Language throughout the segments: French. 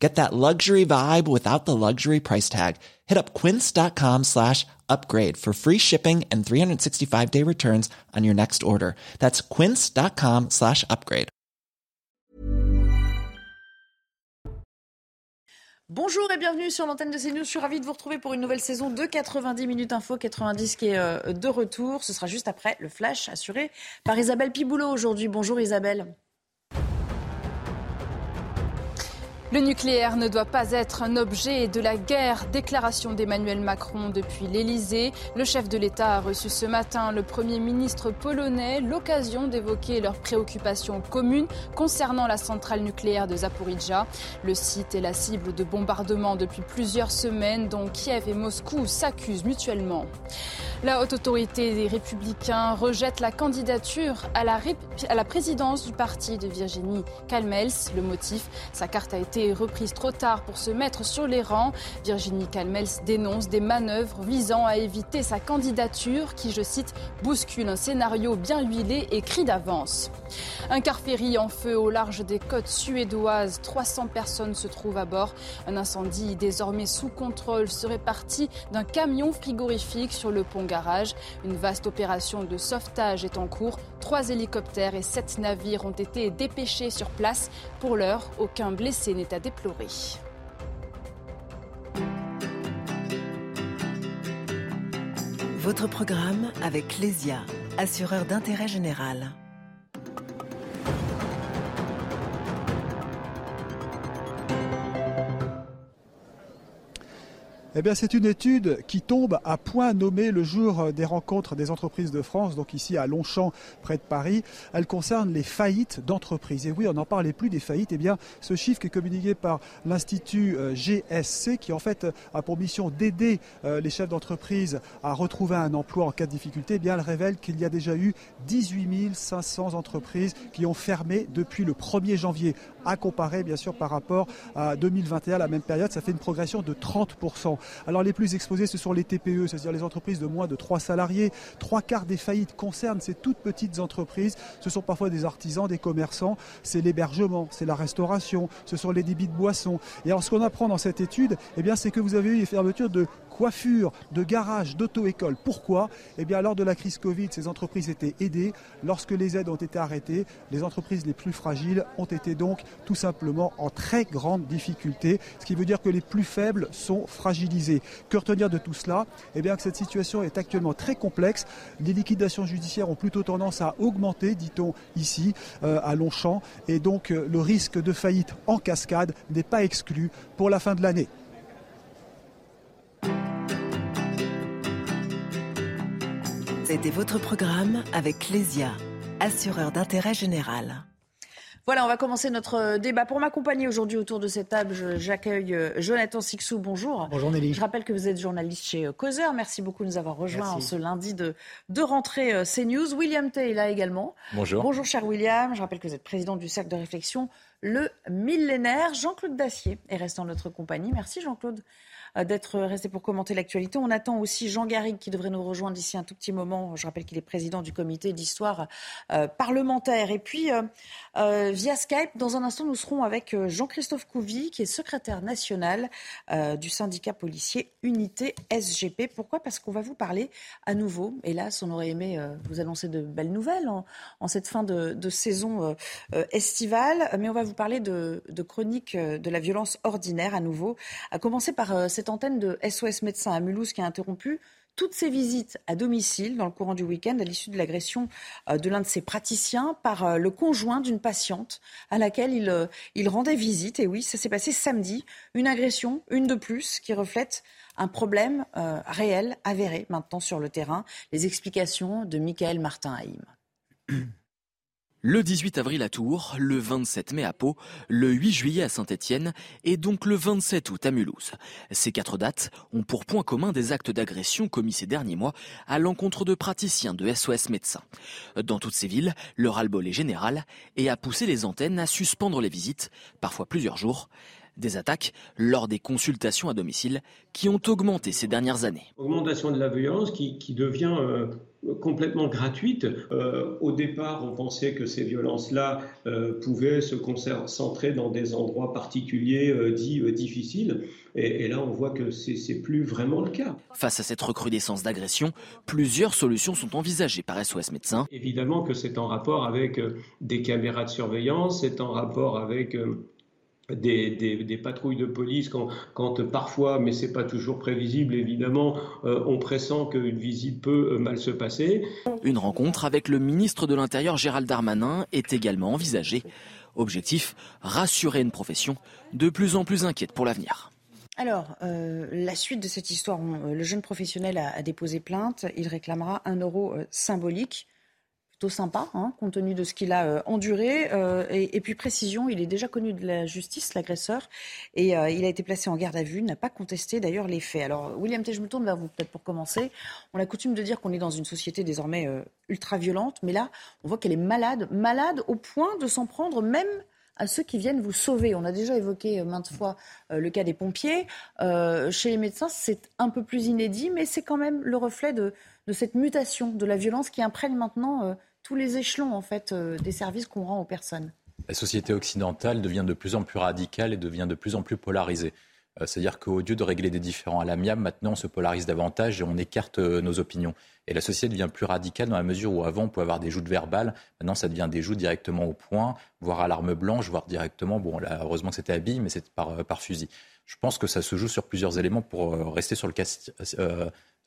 Get that luxury vibe without the luxury price tag. Hit up quince.com slash upgrade for free shipping and 365 day returns on your next order. That's quince.com slash upgrade. Bonjour et bienvenue sur l'antenne de CNews. Je suis ravie de vous retrouver pour une nouvelle saison de 90 minutes info. 90 qui est euh, de retour. Ce sera juste après le flash assuré par Isabelle Piboulot aujourd'hui. Bonjour Isabelle. Le nucléaire ne doit pas être un objet de la guerre. Déclaration d'Emmanuel Macron depuis l'Elysée. Le chef de l'État a reçu ce matin le Premier ministre polonais, l'occasion d'évoquer leurs préoccupations communes concernant la centrale nucléaire de Zaporizhia. Le site est la cible de bombardements depuis plusieurs semaines dont Kiev et Moscou s'accusent mutuellement. La haute autorité des Républicains rejette la candidature à la, à la présidence du parti de Virginie Kalmels. Le motif, sa carte a été reprise trop tard pour se mettre sur les rangs. Virginie Calmels dénonce des manœuvres visant à éviter sa candidature qui, je cite, bouscule un scénario bien huilé cri d'avance. Un car ferry en feu au large des côtes suédoises. 300 personnes se trouvent à bord. Un incendie désormais sous contrôle serait parti d'un camion frigorifique sur le pont garage. Une vaste opération de sauvetage est en cours. Trois hélicoptères et sept navires ont été dépêchés sur place. Pour l'heure, aucun blessé n'est à déplorer. Votre programme avec Lesia, assureur d'intérêt général. Eh c'est une étude qui tombe à point nommé le jour des rencontres des entreprises de France, donc ici à Longchamp, près de Paris. Elle concerne les faillites d'entreprises. Et oui, on n'en parlait plus des faillites. Eh bien, ce chiffre qui est communiqué par l'Institut euh, GSC, qui en fait a pour mission d'aider euh, les chefs d'entreprise à retrouver un emploi en cas de difficulté, eh bien, elle révèle qu'il y a déjà eu 18 500 entreprises qui ont fermé depuis le 1er janvier, à comparer bien sûr par rapport à 2021, la même période. Ça fait une progression de 30%. Alors les plus exposés, ce sont les TPE, c'est-à-dire les entreprises de moins de 3 salariés. Trois quarts des faillites concernent ces toutes petites entreprises. Ce sont parfois des artisans, des commerçants, c'est l'hébergement, c'est la restauration, ce sont les débits de boissons. Et alors ce qu'on apprend dans cette étude, eh bien, c'est que vous avez eu des fermetures de coiffure, de garage, d'auto-école. Pourquoi? Eh bien, lors de la crise Covid, ces entreprises étaient aidées. Lorsque les aides ont été arrêtées, les entreprises les plus fragiles ont été donc tout simplement en très grande difficulté, ce qui veut dire que les plus faibles sont fragilisés. Que retenir de tout cela? Eh bien, que cette situation est actuellement très complexe. Les liquidations judiciaires ont plutôt tendance à augmenter, dit-on ici, euh, à Longchamp, et donc euh, le risque de faillite en cascade n'est pas exclu pour la fin de l'année. C'était votre programme avec Lesia, assureur d'intérêt général. Voilà, on va commencer notre euh, débat. Pour m'accompagner aujourd'hui autour de cette table, j'accueille euh, Jonathan Sixou. Bonjour. Bonjour Nelly. Je rappelle que vous êtes journaliste chez euh, Causeur. Merci beaucoup de nous avoir rejoints en ce lundi de, de rentrée CNews. William Tay est là également. Bonjour. Bonjour cher William. Je rappelle que vous êtes président du cercle de réflexion Le Millénaire. Jean-Claude Dacier est resté en notre compagnie. Merci Jean-Claude euh, d'être resté pour commenter l'actualité. On attend aussi Jean Garrigue qui devrait nous rejoindre d'ici un tout petit moment. Je rappelle qu'il est président du comité d'histoire euh, parlementaire. Et puis, euh, via Skype, dans un instant, nous serons avec Jean-Christophe Couvi, qui est secrétaire national du syndicat policier Unité SGP. Pourquoi? Parce qu'on va vous parler à nouveau. Hélas, on aurait aimé vous annoncer de belles nouvelles en, cette fin de, saison estivale, mais on va parler de, de chronique de la violence ordinaire à nouveau, à commencer par cette cette antenne de SOS Médecins à Mulhouse qui a interrompu toutes ses visites à domicile dans le courant du week-end à l'issue de l'agression euh, de l'un de ses praticiens par euh, le conjoint d'une patiente à laquelle il, euh, rendait visite. Et oui, ça s'est passé samedi. Une agression, une de plus, qui reflète un problème réel, avéré maintenant sur le terrain. Les explications de Michael Martin Haïm. Le 18 avril à Tours, le 27 mai à Pau, le 8 juillet à Saint-Étienne et donc le 27 août à Mulhouse. Ces quatre dates ont pour point commun des actes d'agression commis ces derniers mois à l'encontre de praticiens de SOS médecins. Dans toutes ces villes, le ras-le-bol est général et a poussé les antennes à suspendre les visites, parfois plusieurs jours. Des attaques lors des consultations à domicile qui ont augmenté ces dernières années. Augmentation de la violence qui, devient euh, complètement gratuite. Euh, au départ, on pensait que ces violences-là euh, pouvaient se concentrer dans des endroits particuliers dits difficiles. Et, et, là, on voit que c'est plus vraiment le cas. Face à cette recrudescence d'agression, plusieurs solutions sont envisagées par SOS Médecins. Évidemment que c'est en rapport avec des caméras de surveillance, c'est en rapport avec des, patrouilles de police quand, quand parfois, mais c'est pas toujours prévisible évidemment, euh, on pressent qu'une visite peut euh, mal se passer. Une rencontre avec le ministre de l'Intérieur Gérald Darmanin est également envisagée. Objectif, rassurer une profession de plus en plus inquiète pour l'avenir. Alors, euh, la suite de cette histoire, le jeune professionnel a, a, déposé plainte. Il réclamera un euro symbolique plutôt sympa, hein, compte tenu de ce qu'il a euh, enduré. Euh, et, puis précision, il est déjà connu de la justice, l'agresseur, et euh, il a été placé en garde à vue, n'a pas contesté d'ailleurs les faits. Alors, William T, je me tourne vers vous peut-être pour commencer. On a coutume de dire qu'on est dans une société désormais ultra violente, mais là, on voit qu'elle est malade, malade au point de s'en prendre même à ceux qui viennent vous sauver. On a déjà évoqué maintes fois le cas des pompiers. chez les médecins, c'est un peu plus inédit, mais c'est quand même le reflet de, cette mutation, de la violence qui imprègne maintenant tous les échelons en fait euh, des services qu'on rend aux personnes. La société occidentale devient de plus en plus radicale et devient de plus en plus polarisée. Euh, c'est-à-dire qu'au lieu de régler des différends à l'amiable, maintenant on se polarise davantage et on écarte euh, nos opinions. Et la société devient plus radicale dans la mesure où avant on pouvait avoir des joutes verbales, maintenant ça devient des joutes directement au point, voire à l'arme blanche, voire directement, bon là heureusement c'était habillé, mais c'est par fusil. Je pense que ça se joue sur plusieurs éléments pour rester sur le cas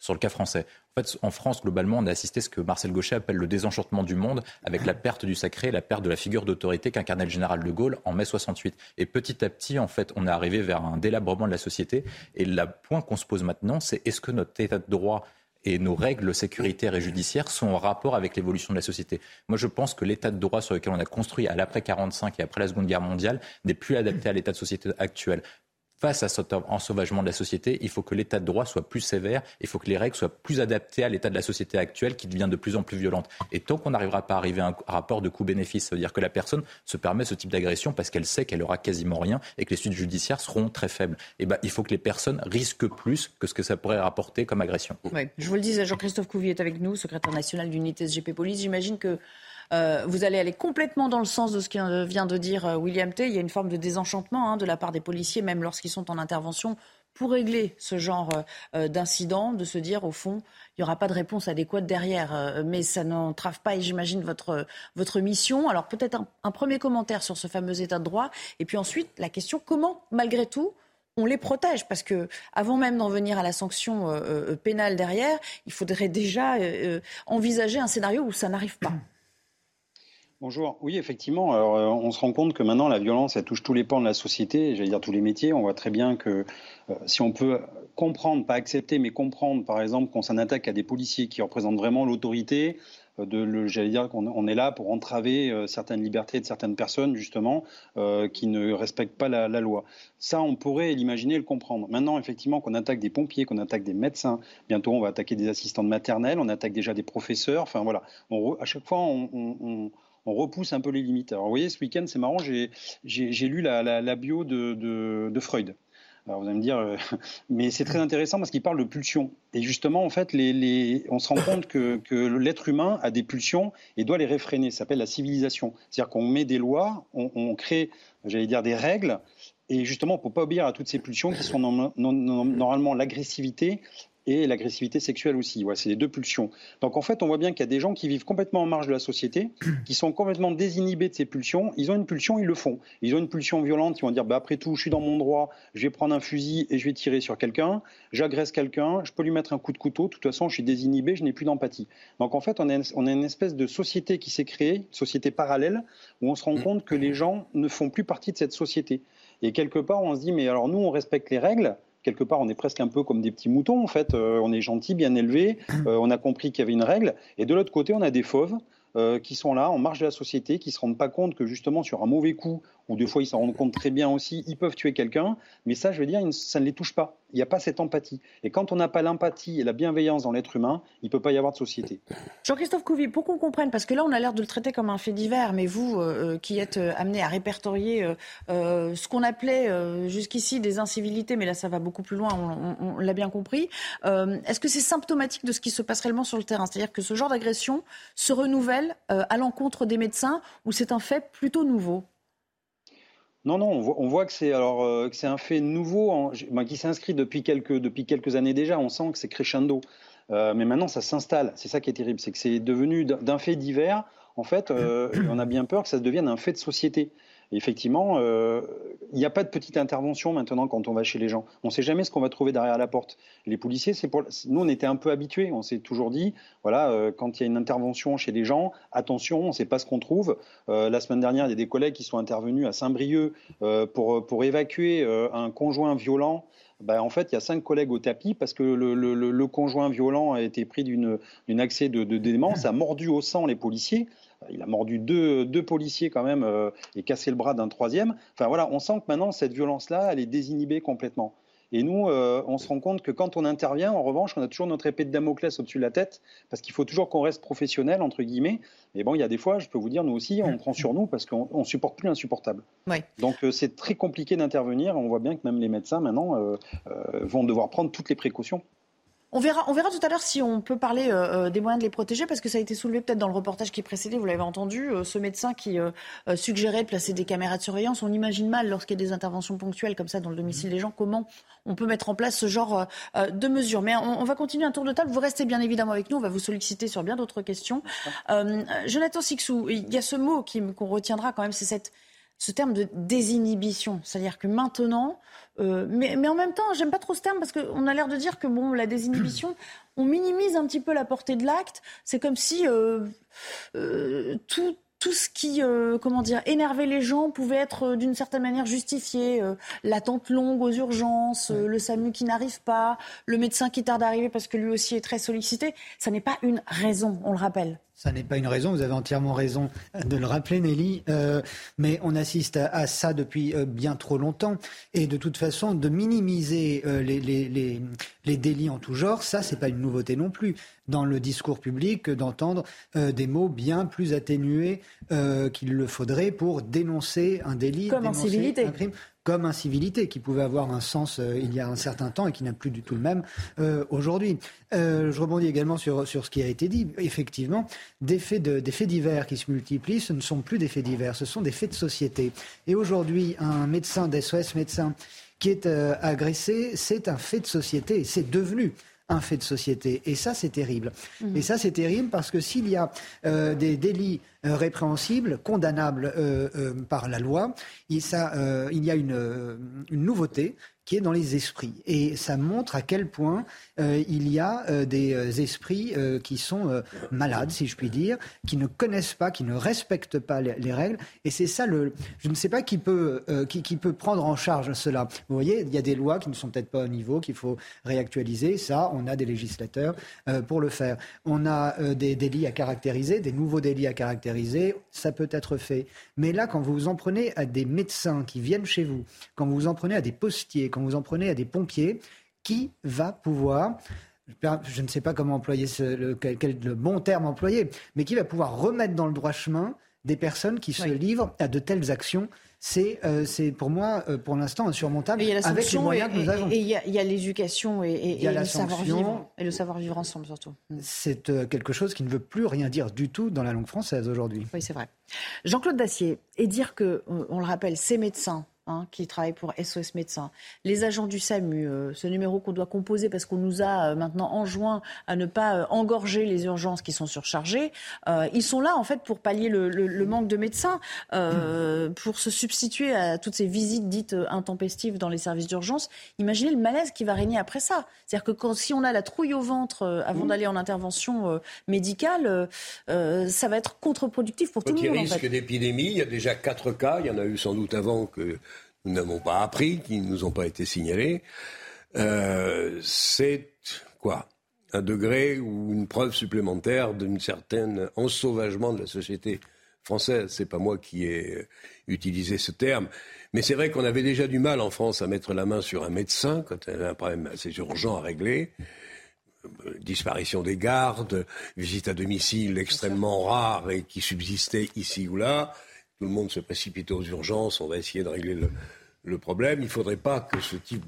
sur le cas français. En fait, en France, globalement, on a assisté à ce que Marcel Gauchet appelle le désenchantement du monde, avec la perte du sacré, la perte de la figure d'autorité qu'incarnait le général de Gaulle en mai 68. Et petit à petit, en fait, on est arrivé vers un délabrement de la société. Et le point qu'on se pose maintenant, c'est est-ce que notre état de droit et nos règles sécuritaires et judiciaires sont en rapport avec l'évolution de la société? Moi, je pense que l'état de droit sur lequel on a construit à l'après 45 et après la Seconde Guerre mondiale n'est plus adapté à l'état de société actuel face à cet ensauvagement de la société, il faut que l'état de droit soit plus sévère, il faut que les règles soient plus adaptées à l'état de la société actuelle qui devient de plus en plus violente. Et tant qu'on n'arrivera pas à arriver à un rapport de coût-bénéfice, ça veut dire que la personne se permet ce type d'agression parce qu'elle sait qu'elle aura quasiment rien et que les suites judiciaires seront très faibles. Et eh ben, il faut que les personnes risquent plus que ce que ça pourrait rapporter comme agression. Je vous le disais, Jean-Christophe Couvier est avec nous, secrétaire national d'unité SGP Police. J'imagine que euh, vous allez aller complètement dans le sens de ce que vient de dire euh, William T. Il y a une forme de désenchantement hein, de la part des policiers, même lorsqu'ils sont en intervention, pour régler ce genre euh, d'incident, de se dire au fond, il n'y aura pas de réponse adéquate derrière. mais ça n'entrave pas, j'imagine, votre, votre mission. Alors peut-être un, un, premier commentaire sur ce fameux état de droit. Et puis ensuite, la question, comment, malgré tout, on les protège? Parce que avant même d'en venir à la sanction pénale derrière, il faudrait déjà envisager un scénario où ça n'arrive pas. Bonjour. Oui, effectivement. Alors, euh, on se rend compte que maintenant, la violence, elle touche tous les pans de la société, j'allais dire tous les métiers. On voit très bien que euh, si on peut comprendre, pas accepter, mais comprendre, par exemple, qu'on s'en attaque à des policiers qui représentent vraiment l'autorité, euh, j'allais dire qu'on est là pour entraver certaines libertés de certaines personnes, justement, qui ne respectent pas la, loi. Ça, on pourrait l'imaginer, le comprendre. Maintenant, effectivement, qu'on attaque des pompiers, qu'on attaque des médecins, bientôt on va attaquer des assistants de maternelle, on attaque déjà des professeurs, enfin voilà. à chaque fois, on repousse un peu les limites. Alors, vous voyez, ce week-end, c'est marrant, j'ai lu la, bio de, Freud. Alors vous allez me dire, euh, mais c'est très intéressant parce qu'il parle de pulsions. Et justement, en fait, on se rend compte que, l'être humain a des pulsions et doit les réfréner. Ça s'appelle la civilisation. C'est-à-dire qu'on met des lois, on, crée, j'allais dire, des règles. Et justement, on ne peut pas obéir à toutes ces pulsions qui sont normalement l'agressivité et l'agressivité sexuelle aussi. c'est les deux pulsions. Donc en fait, on voit bien qu'il y a des gens qui vivent complètement en marge de la société, qui sont complètement désinhibés de ces pulsions. Ils ont une pulsion, ils le font. Ils ont une pulsion violente, ils vont dire bah, après tout, je suis dans mon droit, je vais prendre un fusil et je vais tirer sur quelqu'un. J'agresse quelqu'un, je peux lui mettre un coup de couteau. De toute façon, je suis désinhibé, je n'ai plus d'empathie. Donc en fait, on a, on a une espèce de société qui s'est créée, une société parallèle, où on se rend compte que les gens ne font plus partie de cette société. Et quelque part, on se dit mais alors nous, on respecte les règles quelque part, on est presque un peu comme des petits moutons, en fait. Euh, on est gentil, bien élevé, euh, on a compris qu'il y avait une règle. Et de l'autre côté, on a des fauves qui sont là en marge de la société, qui se rendent pas compte que justement sur un mauvais coup ou des fois ils s'en rendent compte très bien aussi, ils peuvent tuer quelqu'un, mais ça, je veux dire, ça ne les touche pas. Il n'y a pas cette empathie. Et quand on n'a pas l'empathie et la bienveillance dans l'être humain, il ne peut pas y avoir de société. Jean-Christophe Couvi, pour qu'on comprenne, parce que là, on a l'air de le traiter comme un fait divers, mais vous, euh, euh, qui êtes euh, amené à répertorier ce qu'on appelait jusqu'ici des incivilités, mais là, ça va beaucoup plus loin, on, on l'a bien compris, est-ce que c'est symptomatique de ce qui se passe réellement sur le terrain? C'est-à-dire que ce genre d'agression se renouvelle à l'encontre des médecins, ou c'est un fait plutôt nouveau? Non, non, on voit, que c'est alors euh, c'est un fait nouveau qui s'inscrit depuis quelques depuis quelques années déjà. On sent que c'est crescendo, euh, mais maintenant ça s'installe. C'est ça qui est terrible, c'est que c'est devenu d'un fait divers. En fait, euh, on a bien peur que ça devienne un fait de société effectivement, euh, il n'y a pas de petite intervention maintenant quand on va chez les gens. On ne sait jamais ce qu'on va trouver derrière la porte. Les policiers, nous, on était un peu habitués. On s'est toujours dit, voilà, euh, quand il y a une intervention chez les gens, attention, on ne sait pas ce qu'on trouve. Euh, la semaine dernière, il y a des collègues qui sont intervenus à Saint-Brieuc pour, pour évacuer un conjoint violent. Ben, en fait, il y a cinq collègues au tapis parce que le, le, conjoint violent a été pris d'une accès de, de démence, a mordu au sang les policiers il a mordu deux, deux policiers quand même euh, et cassé le bras d'un troisième. Enfin voilà, on sent que maintenant cette violence-là, elle est désinhibée complètement. Et nous, euh, on se rend compte que quand on intervient, en revanche, on a toujours notre épée de Damoclès au-dessus de la tête, parce qu'il faut toujours qu'on reste professionnel, entre guillemets. Et bon, il y a des fois, je peux vous dire, nous aussi, on prend sur nous parce qu'on ne supporte plus l'insupportable. Donc euh, c'est très compliqué d'intervenir. On voit bien que même les médecins, maintenant, vont devoir prendre toutes les précautions. On verra, on verra tout à l'heure si on peut parler euh, euh, des moyens de les protéger, parce que ça a été soulevé peut-être dans le reportage qui précédait, vous l'avez entendu, euh, ce médecin qui suggérait de placer des caméras de surveillance. On imagine mal, lorsqu'il y a des interventions ponctuelles comme ça dans le domicile des gens, comment on peut mettre en place ce genre de mesures. Mais on, va continuer un tour de table. Vous restez bien évidemment avec nous, on va vous solliciter sur bien d'autres questions. Jonathan Sixou, il y a ce mot qu'on retiendra quand même, c'est cette ce terme de désinhibition. C'est-à-dire que maintenant, euh, mais, mais, en même temps, j'aime pas trop ce terme parce qu'on a l'air de dire que bon, la désinhibition, on minimise un petit peu la portée de l'acte. C'est comme si euh, euh, tout, tout ce qui, comment dire, énervait les gens pouvait être d'une certaine manière justifié. L'attente longue aux urgences, le SAMU qui n'arrive pas, le médecin qui tarde à arriver parce que lui aussi est très sollicité. Ça n'est pas une raison, on le rappelle. Ça n'est pas une raison, vous avez entièrement raison de le rappeler, Nelly, euh, mais on assiste à, ça depuis euh, bien trop longtemps. Et de toute façon, de minimiser euh, les, les, les, délits en tout genre, ça, c'est pas une nouveauté non plus. Dans le discours public d'entendre des mots bien plus atténués qu'il le faudrait pour dénoncer un délit, Comme dénoncer un crime comme incivilité qui pouvait avoir un sens euh, il y a un certain temps et qui n'a plus du tout le même euh, aujourd'hui. Euh, je rebondis également sur, sur ce qui a été dit. Effectivement, des faits, de, des faits divers qui se multiplient, ce ne sont plus des faits divers, ce sont des faits de société. Et aujourd'hui, un médecin d'SOS médecin qui est agressé, c'est un fait de société, c'est devenu un fait de société. Et ça, c'est terrible. Mmh. Et ça, c'est terrible parce que s'il y a des délits euh, répréhensible, condamnable euh, euh, par la loi. il y a une, une nouveauté qui est dans les esprits. Et ça montre à quel point euh, il y a euh, des euh, esprits qui sont malades, si je puis dire, qui ne connaissent pas, qui ne respectent pas les, règles. Et c'est ça le. Je ne sais pas qui peut, qui, peut prendre en charge cela. Vous voyez, il y a des lois qui ne sont peut-être pas au niveau, qu'il faut réactualiser. Ça, on a des législateurs pour le faire. On a des délits à caractériser, des nouveaux délits à caractériser. Ça peut être fait. Mais là, quand vous en prenez à des médecins qui viennent chez vous, quand vous en prenez à des postiers, quand vous en prenez à des pompiers, qui va pouvoir je ne sais pas comment employer le, quel, le bon terme employer, mais qui va pouvoir remettre dans le droit chemin des personnes qui se livrent à de telles actions. C'est euh, pour moi, euh, pour l'instant, insurmontable avec les moyens que nous avons. Et il y a, l'éducation et, le savoir-vivre. Et le savoir-vivre ensemble, surtout. Mm. C'est euh, quelque chose qui ne veut plus rien dire du tout dans la langue française aujourd'hui. Oui, c'est vrai. Jean-Claude Dacier, et dire que, on le rappelle, ces médecins Hein, qui travaillent pour SOS Médecins, les agents du SAMU, euh, ce numéro qu'on doit composer parce qu'on nous a euh, maintenant enjoint à ne pas euh, engorger les urgences qui sont surchargées, ils sont là en fait pour pallier le, manque de médecins, pour se substituer à toutes ces visites dites intempestives dans les services d'urgence. Imaginez le malaise qui va régner après ça. C'est-à-dire que quand, si on a la trouille au ventre avant d'aller en intervention médicale, ça va être contre-productif pour tout le monde. Il y a risque d'épidémie, il y a déjà quatre cas, il y en a eu sans doute avant que nous n'avons pas appris, qui ne nous ont pas été signalés, euh, c'est quoi? Un degré ou une preuve supplémentaire d'une certaine ensauvagement de la société française. C'est pas moi qui ai utilisé ce terme. Mais c'est vrai qu'on avait déjà du mal en France à mettre la main sur un médecin quand il y avait un problème assez urgent à régler. Euh, disparition des gardes, visite à domicile extrêmement rare et qui subsistait ici ou là. Tout le monde se précipite aux urgences, on va essayer de régler le, problème. Il ne faudrait pas que ce type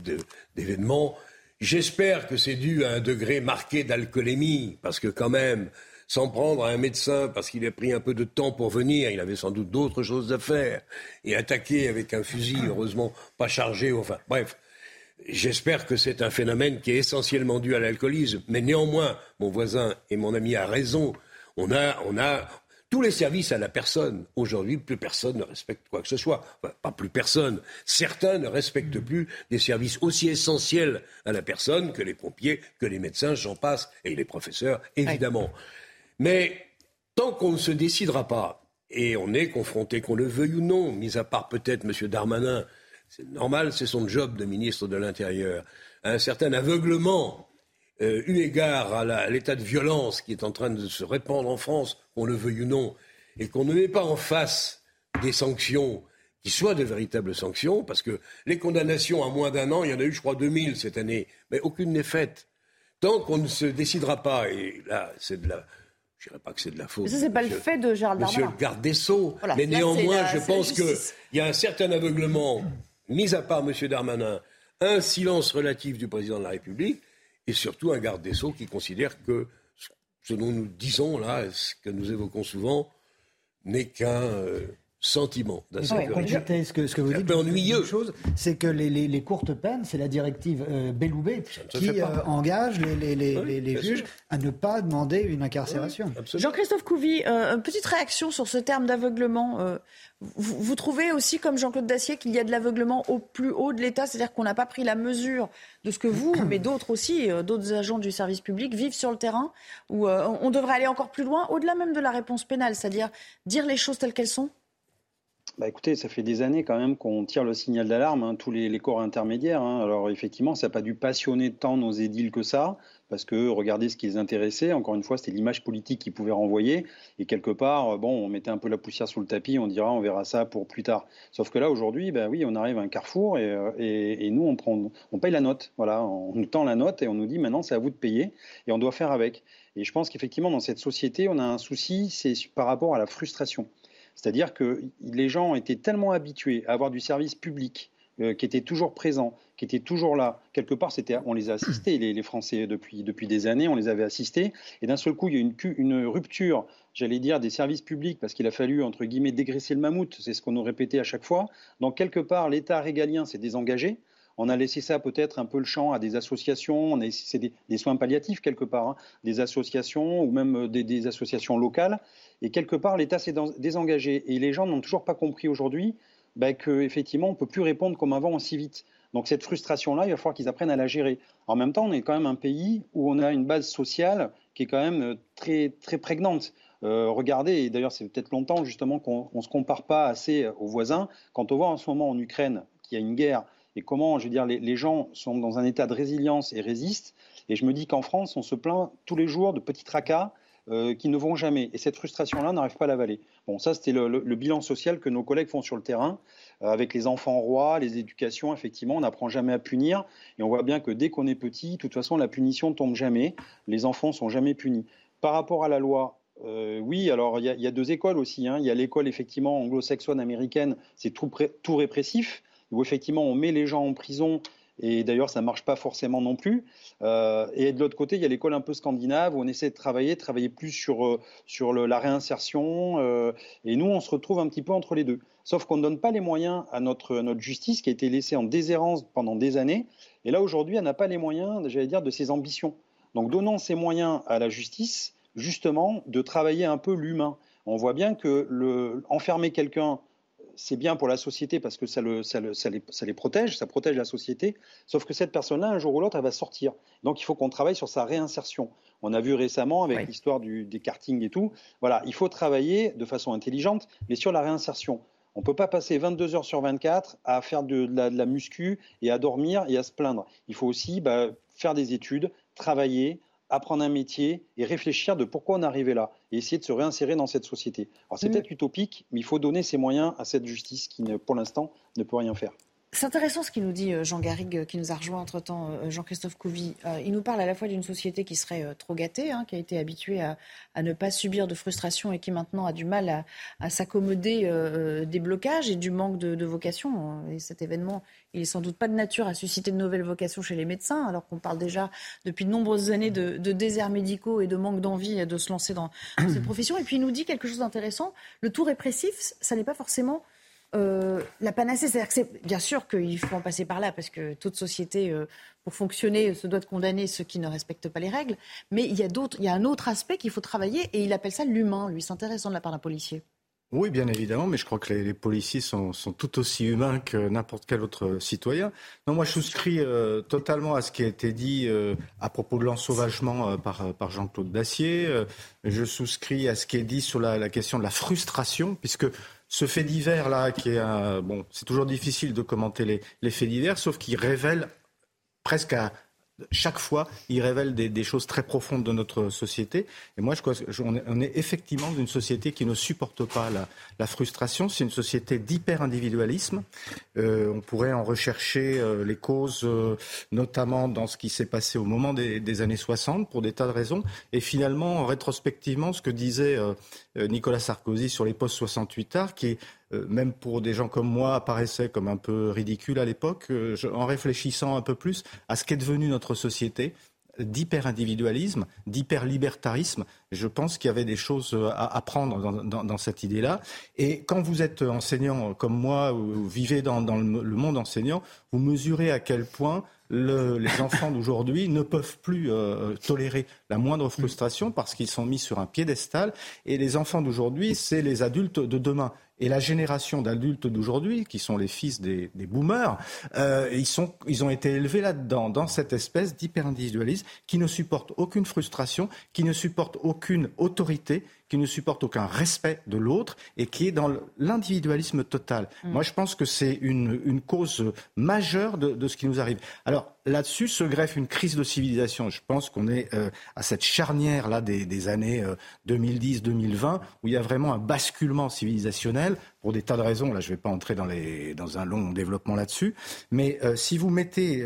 d'événement J'espère que c'est dû à un degré marqué d'alcoolémie, parce que quand même, s'en prendre à un médecin parce qu'il a pris un peu de temps pour venir, il avait sans doute d'autres choses à faire, et attaquer avec un fusil, heureusement pas chargé, enfin bref. J'espère que c'est un phénomène qui est essentiellement dû à l'alcoolisme, mais néanmoins, mon voisin et mon ami a raison. On a, on a, tous les services à la personne. Aujourd'hui, plus personne ne respecte quoi que ce soit. pas plus personne. Certains ne respectent plus des services aussi essentiels à la personne que les pompiers, que les médecins, j'en passe, et les professeurs, évidemment. Mais tant qu'on ne se décidera pas, et on est confronté, qu'on le veuille ou non, mis à part peut-être M. Darmanin, c'est normal, c'est son job de ministre de l'Intérieur, un certain aveuglement euh, eu égard à l'état de violence qui est en train de se répandre en France, qu'on le veuille ou non, et qu'on ne met pas en face des sanctions qui soient de véritables sanctions, parce que les condamnations à moins d'un an, il y en a eu, je crois, 2000 cette année, mais aucune n'est faite. Tant qu'on ne se décidera pas, et là, c'est de la, je dirais pas que c'est de la faute. Ça, c'est pas le fait de Gérald Darmanin. Monsieur le garde des Sceaux. mais néanmoins, je pense qu'il y a un certain aveuglement, mis à part Monsieur Darmanin, un silence relatif du président de la République, et surtout un garde des Sceaux qui considère que ce dont nous disons là, ce que nous évoquons souvent, n'est qu'un euh, sentiment d'insécurité. ce que, ce que vous dites, ennuyeux. chose, c'est que les, courtes peines, c'est la directive euh, Belloubet qui euh, engage les, les juges à ne pas demander une incarcération. Jean-Christophe Couvi, euh, petite réaction sur ce terme d'aveuglement. Euh, vous, trouvez aussi, comme Jean-Claude Dacier, qu'il y a de l'aveuglement au plus haut de l'État, c'est-à-dire qu'on n'a pas pris la mesure de ce que vous, mais d'autres aussi, d'autres agents du service public vivent sur le terrain, où on devrait aller encore plus loin, au-delà même de la réponse pénale, c'est-à-dire dire les choses telles qu'elles sont? Bah écoutez, ça fait des années quand même qu'on tire le signal d'alarme, hein, tous les, corps intermédiaires. Hein. Alors effectivement, ça n'a pas dû passionner tant nos édiles que ça, parce que regardez ce qui les intéressait. Encore une fois, c'était l'image politique qu'ils pouvaient renvoyer. Et quelque part, bon, on mettait un peu la poussière sous le tapis, on dira on verra ça pour plus tard. Sauf que là, aujourd'hui, ben oui, on arrive à un carrefour et, euh, et, et nous, on, prend, on paye la note. Voilà, on nous tend la note et on nous dit maintenant, c'est à vous de payer et on doit faire avec. Et je pense qu'effectivement, dans cette société, on a un souci, c'est par rapport à la frustration. C'est-à-dire que les gens étaient tellement habitués à avoir du service public euh, qui était toujours présent, qui était toujours là. Quelque part, c'était, on les a assistés, les, Français, depuis, depuis des années, on les avait assistés. Et d'un seul coup, il y a une, une rupture, j'allais dire, des services publics, parce qu'il a fallu, entre guillemets, dégraisser le mammouth. C'est ce qu'on nous répétait à chaque fois. Donc, quelque part, l'État régalien s'est désengagé. On a laissé ça peut-être un peu le champ à des associations, c'est des, soins palliatifs quelque part, hein. des associations ou même euh, des associations locales. Et quelque part, l'État s'est désengagé. Et les gens n'ont toujours pas compris aujourd'hui bah, qu'effectivement, on ne peut plus répondre comme avant aussi vite. Donc cette frustration-là, il va falloir qu'ils apprennent à la gérer. En même temps, on est quand même un pays où on a une base sociale qui est quand même euh, très, très prégnante. Euh, regardez, et d'ailleurs c'est peut-être longtemps justement qu'on ne se compare pas assez aux voisins. Quand on voit en ce moment en Ukraine qu'il y a une guerre et comment, je veux dire, les, gens sont dans un état de résilience et résistent, et je me dis qu'en France, on se plaint tous les jours de petits tracas euh, qui ne vont jamais. Et cette frustration-là n'arrive pas à l'avaler. Bon, ça, c'était le, bilan social que nos collègues font sur le terrain, euh, avec les enfants rois, les éducations. Effectivement, on n'apprend jamais à punir. Et on voit bien que dès qu'on est petit, de toute façon, la punition tombe jamais. Les enfants sont jamais punis. Par rapport à la loi, euh, oui, alors il y, a deux écoles aussi. Hein. Il y a l'école effectivement anglo-saxonne américaine, c'est tout, répressif, où effectivement on met les gens en prison et d'ailleurs, ça ne marche pas forcément non plus. Euh, et de l'autre côté, il y a l'école un peu scandinave où on essaie de travailler, travailler plus sur, euh, sur la réinsertion. Euh, et nous, on se retrouve un petit peu entre les deux. Sauf qu'on ne donne pas les moyens à notre, notre justice qui a été laissée en déshérence pendant des années. Et là, aujourd'hui, elle n'a pas les moyens, j'allais dire, de ses ambitions. Donc, donnons ces moyens à la justice, justement, de travailler un peu l'humain. On voit bien que le, enfermer quelqu'un c'est bien pour la société parce que ça, les, protège, ça protège la société. Sauf que cette personne-là, un jour ou l'autre, elle va sortir. Donc il faut qu'on travaille sur sa réinsertion. On a vu récemment avec l'histoire des kartings et tout. Voilà, il faut travailler de façon intelligente, mais sur la réinsertion. On ne peut pas passer 22 heures sur 24 à faire de, la, muscu et à dormir et à se plaindre. Il faut aussi bah, faire des études, travailler, apprendre un métier et réfléchir de pourquoi on est arrivé là et essayer de se réinsérer dans cette société. Alors c'est peut-être utopique, mais il faut donner ces moyens à cette justice qui, pour l'instant, ne peut rien faire. C'est intéressant ce qu'il nous dit euh, Jean Garrigue, euh, qui nous a rejoint entre-temps, euh, Jean-Christophe Couvi. Il nous parle à la fois d'une société qui serait trop gâtée, hein, qui a été habituée à, ne pas subir de frustration et qui maintenant a du mal à, s'accommoder des blocages et du manque de, vocation. Et cet événement, il est sans doute pas de nature à susciter de nouvelles vocations chez les médecins, alors qu'on parle déjà depuis de nombreuses années de, déserts médicaux et de manque d'envie de se lancer dans cette profession. Et puis il nous dit quelque chose d'intéressant. Le tout répressif, ça n'est pas forcément euh, la panacée, c'est-à-dire que c'est bien sûr qu'il faut en passer par là, parce que toute société, euh, pour fonctionner, se doit de condamner ceux qui ne respectent pas les règles. Mais il y a, un autre aspect qu'il faut travailler, et il appelle ça l'humain, lui. C'est intéressant de la part d'un policier. Oui, bien évidemment, mais je crois que les, policiers sont, tout aussi humains que n'importe quel autre citoyen. Non, moi, je souscris euh, totalement à ce qui a été dit à propos de l'ensauvagement par, Jean-Claude Dacier. je souscris à ce qui est dit sur la, question de la frustration, puisque ce fait divers là, qui est bon, c'est toujours difficile de commenter les, faits divers, sauf qu'il révèle presque à chaque fois, il révèle des, choses très profondes de notre société. Et moi, je crois qu'on est, effectivement dans une société qui ne supporte pas la, frustration. C'est une société d'hyper-individualisme. Euh, on pourrait en rechercher euh, les causes, euh, notamment dans ce qui s'est passé au moment des, des, années 60, pour des tas de raisons. Et finalement, rétrospectivement, ce que disait euh, Nicolas Sarkozy sur les postes 68 arts, qui, euh, même pour des gens comme moi, apparaissait comme un peu ridicule à l'époque, euh, en réfléchissant un peu plus à ce qu'est devenu notre société d'hyper-individualisme, d'hyper-libertarisme. Je pense qu'il y avait des choses à apprendre dans, cette idée-là. Et quand vous êtes enseignant comme moi, ou vivez dans, le monde enseignant, vous mesurez à quel point les enfants d'aujourd'hui ne peuvent plus euh, tolérer la moindre frustration parce qu'ils sont mis sur un piédestal. Et les enfants d'aujourd'hui, c'est les adultes de demain. Et la génération d'adultes d'aujourd'hui, qui sont les fils des, boomers, euh, ils, sont, ils ont été élevés là-dedans, dans cette espèce d'hyper-individualisme qui ne supporte aucune frustration, qui ne supporte aucune autorité, qui ne supporte aucun respect de l'autre et qui est dans l'individualisme total. Mm. Moi, je pense que c'est une, une, cause majeure de, de, ce qui nous arrive. Alors, là-dessus se greffe une crise de civilisation. Je pense qu'on est euh, à cette charnière là des, des années 2010-2020 euh, où il y a vraiment un basculement civilisationnel pour des tas de raisons. Là, je ne vais pas entrer dans, les, dans un long développement là-dessus. Mais euh, si vous mettez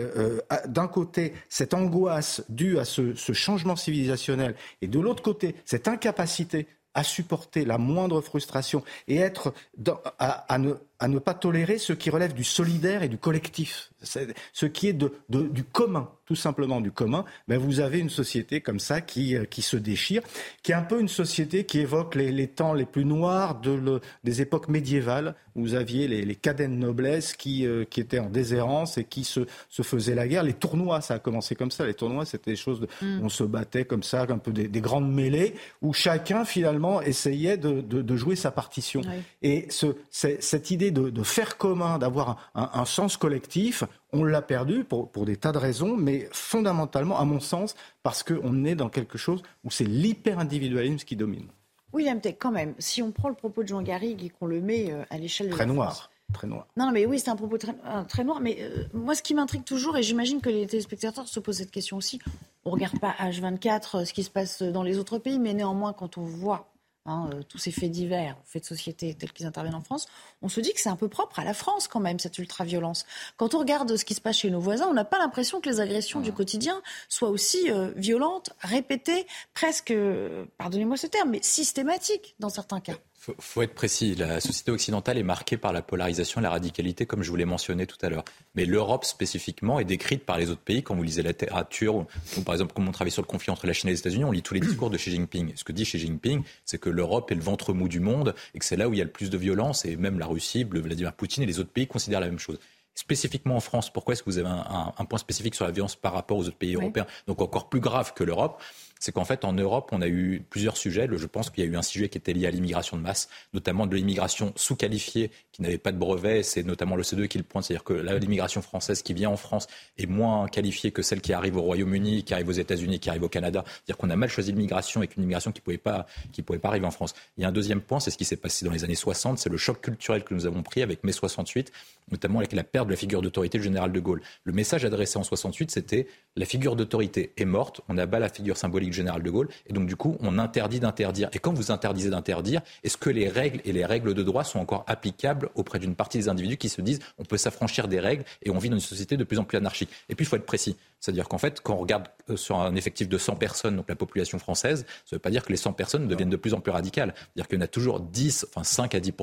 d'un côté cette angoisse due à ce, ce changement civilisationnel et de l'autre côté cette incapacité à supporter la moindre frustration et être dans, à, ne, à, ne, pas tolérer ce qui relève du solidaire et du collectif, ce qui est de, du commun, tout simplement du commun, ben vous avez une société comme ça qui, euh, qui se déchire, qui est un peu une société qui évoque les, les temps les plus noirs de le, des époques médiévales, où vous aviez les, les cadets de noblesse qui, euh, qui étaient en déshérence et qui se, se faisaient la guerre. Les tournois, ça a commencé comme ça. Les tournois, c'était des choses, de, mm. on se battait comme ça, un peu des, des, grandes mêlées, où chacun finalement essayait de, de, jouer sa partition. Et ce, cette idée de, de faire commun, d'avoir un, sens collectif, on l'a perdu pour, pour, des tas de raisons, mais fondamentalement, à mon sens, parce qu'on est dans quelque chose où c'est l'hyper-individualisme qui domine. William Tech, quand même, si on prend le propos de Jean Garrigue et qu'on le met euh, à l'échelle de Très noir. Très noir. Non, mais oui, c'est un propos très, très noir. Mais euh, moi, ce qui m'intrigue toujours, et j'imagine que les téléspectateurs se posent cette question aussi, on ne regarde pas H24 euh, ce qui se passe dans les autres pays, mais néanmoins, quand on voit Hein, euh, tous ces faits divers, faits de société tels qu'ils interviennent en France, on se dit que c'est un peu propre à la France quand même, cette ultra-violence. Quand on regarde ce qui se passe chez nos voisins, on n'a pas l'impression que les agressions du quotidien soient aussi euh, violentes, répétées, presque, euh, pardonnez-moi ce terme, mais systématiques dans certains cas. Il faut, être précis. La société occidentale est marquée par la polarisation et la radicalité, comme je vous l'ai mentionné tout à l'heure. Mais l'Europe spécifiquement est décrite par les autres pays. Quand vous lisez la littérature, ou, par exemple, comme on travaille sur le conflit entre la Chine et les États-Unis, on lit tous les discours de Xi Jinping. Ce que dit Xi Jinping, c'est que l'Europe est le ventre mou du monde et que c'est là où il y a le plus de violence. Et même la Russie, Vladimir Poutine et les autres pays considèrent la même chose spécifiquement en France, pourquoi est-ce que vous avez un, un, point spécifique sur la violence par rapport aux autres pays européens, donc encore plus grave que l'Europe c'est qu'en fait, en Europe, on a eu plusieurs sujets. Je pense qu'il y a eu un sujet qui était lié à l'immigration de masse, notamment de l'immigration sous-qualifiée, qui n'avaient pas de brevet. C'est notamment le C2 qui le pointe, c'est-à-dire que l'immigration française qui vient en France est moins qualifiée que celle qui arrive au Royaume-Uni, qui arrive aux États-Unis, qui arrive au Canada. C'est-à-dire qu'on a mal choisi l'immigration et qu'une immigration qui ne pouvait, pas, pouvait pas arriver en France. Il y a un deuxième point, c'est ce qui s'est passé dans les années 60, c'est le choc culturel que nous avons pris avec mai 68, notamment avec la perte de la figure d'autorité du général de Gaulle. Le message adressé en 68, c'était la figure d'autorité est morte, on abat la figure symbolique du général de Gaulle, et donc du coup, on interdit d'interdire. Et quand vous interdisez d'interdire, est-ce que les règles et les règles de droit sont encore applicables auprès d'une partie des individus qui se disent on peut s'affranchir des règles et on vit dans une société de plus en plus anarchique Et puis, il faut être précis. C'est-à-dire qu'en fait, quand on regarde euh, sur un effectif de 100 personnes, donc la population française, ça ne veut pas dire que les 100 personnes deviennent de plus en plus radicales. C'est-à-dire qu'il y en a toujours 10, enfin 5 à 10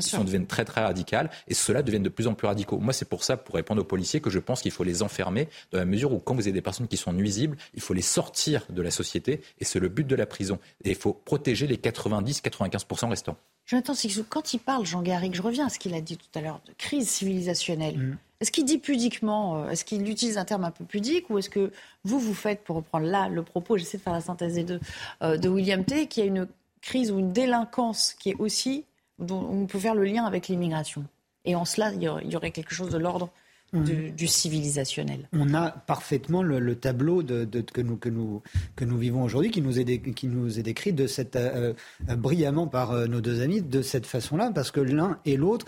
qui sont, deviennent très très radicales et ceux-là deviennent de plus en plus radicaux. Moi, c'est pour ça, pour répondre aux policiers, que je pense qu'il faut les enfermer dans la mesure où quand vous avez des personnes qui sont nuisibles, il faut les sortir de la société et c'est le but de la prison. Et il faut protéger les 90-95% restants. Jonathan Sixou, quand il parle, Jean Garrigue, je reviens à ce qu'il a dit tout à l'heure, de crise civilisationnelle. Mm. Est-ce qu'il dit pudiquement, euh, est-ce qu'il utilise un terme un peu pudique ou est-ce que vous, vous faites, pour reprendre là le propos, j'essaie de faire la synthèse des deux, euh, de William T., qu'il y a une crise ou une délinquance qui est aussi, dont on peut faire le lien avec l'immigration Et en cela, il y aurait quelque chose de l'ordre du, du, civilisationnel. On a parfaitement le, tableau de, de, que, nous, que, nous, que nous vivons aujourd'hui, qui, nous est qui nous est décrit de cette, euh, euh, brillamment par euh, nos deux amis de cette façon-là, parce que l'un et l'autre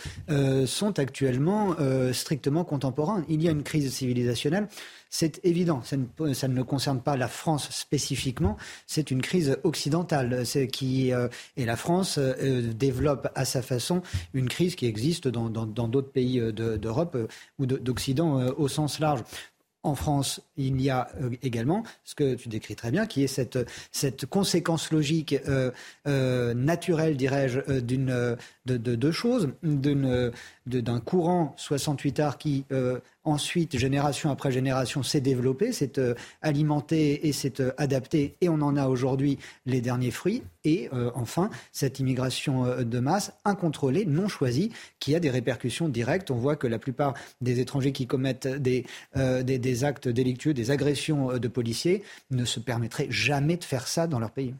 sont actuellement strictement contemporains. Il y a une crise civilisationnelle c'est évident, ça ne, concerne pas la France spécifiquement, c'est une crise occidentale qui, euh, et la France euh, développe à sa façon une crise qui existe dans d'autres pays euh, d'Europe ou d'Occident au sens large. En France, il y a également ce que tu décris très bien, qui est cette, cette conséquence logique naturelle, dirais-je, de deux choses, d'un courant 68 art qui ensuite, génération après génération, s'est développé, s'est euh, alimenté et s'est euh, adapté, et on en a aujourd'hui les derniers fruits. Et euh, enfin, cette immigration de masse incontrôlée, non choisie, qui a des répercussions directes. On voit que la plupart des étrangers qui commettent des, des, des actes délictueux, des agressions de policiers, ne se permettraient jamais de faire ça dans leur pays.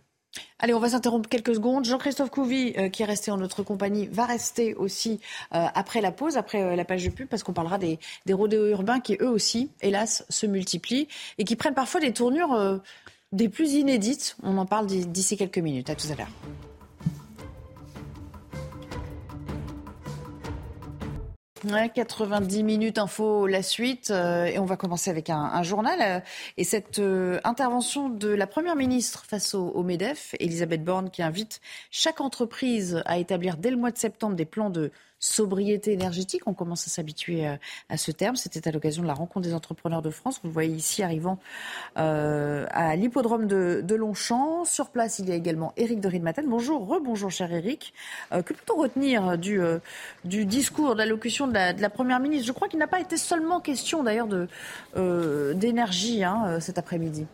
Allez, on va s'interrompre quelques secondes. Jean-Christophe Couvi, euh, qui est resté en notre compagnie, va rester aussi euh, après la pause, après euh, la page de pub, parce qu'on parlera des, des rodéos urbains qui, eux aussi, hélas, se multiplient et qui prennent parfois des tournures des plus inédites. On en parle d'ici quelques minutes. À tout à l'heure. 90 minutes info, la suite. Euh, et on va commencer avec un, journal. Euh, et cette euh, intervention de la Première ministre face au, MEDEF, Elisabeth Borne, qui invite chaque entreprise à établir dès le mois de septembre des plans de sobriété énergétique. On commence à s'habituer euh, à, ce terme. C'était à l'occasion de la rencontre des entrepreneurs de France. Vous le voyez ici arrivant euh, à l'hippodrome de, Longchamp. Sur place, il y a également Éric de Ridmaten. Bonjour, rebonjour cher Éric. Euh, que peut-on retenir du, discours, de l'allocution de la, de la Première ministre? Je crois qu'il n'a pas été seulement question d'ailleurs d'énergie hein, cet après-midi.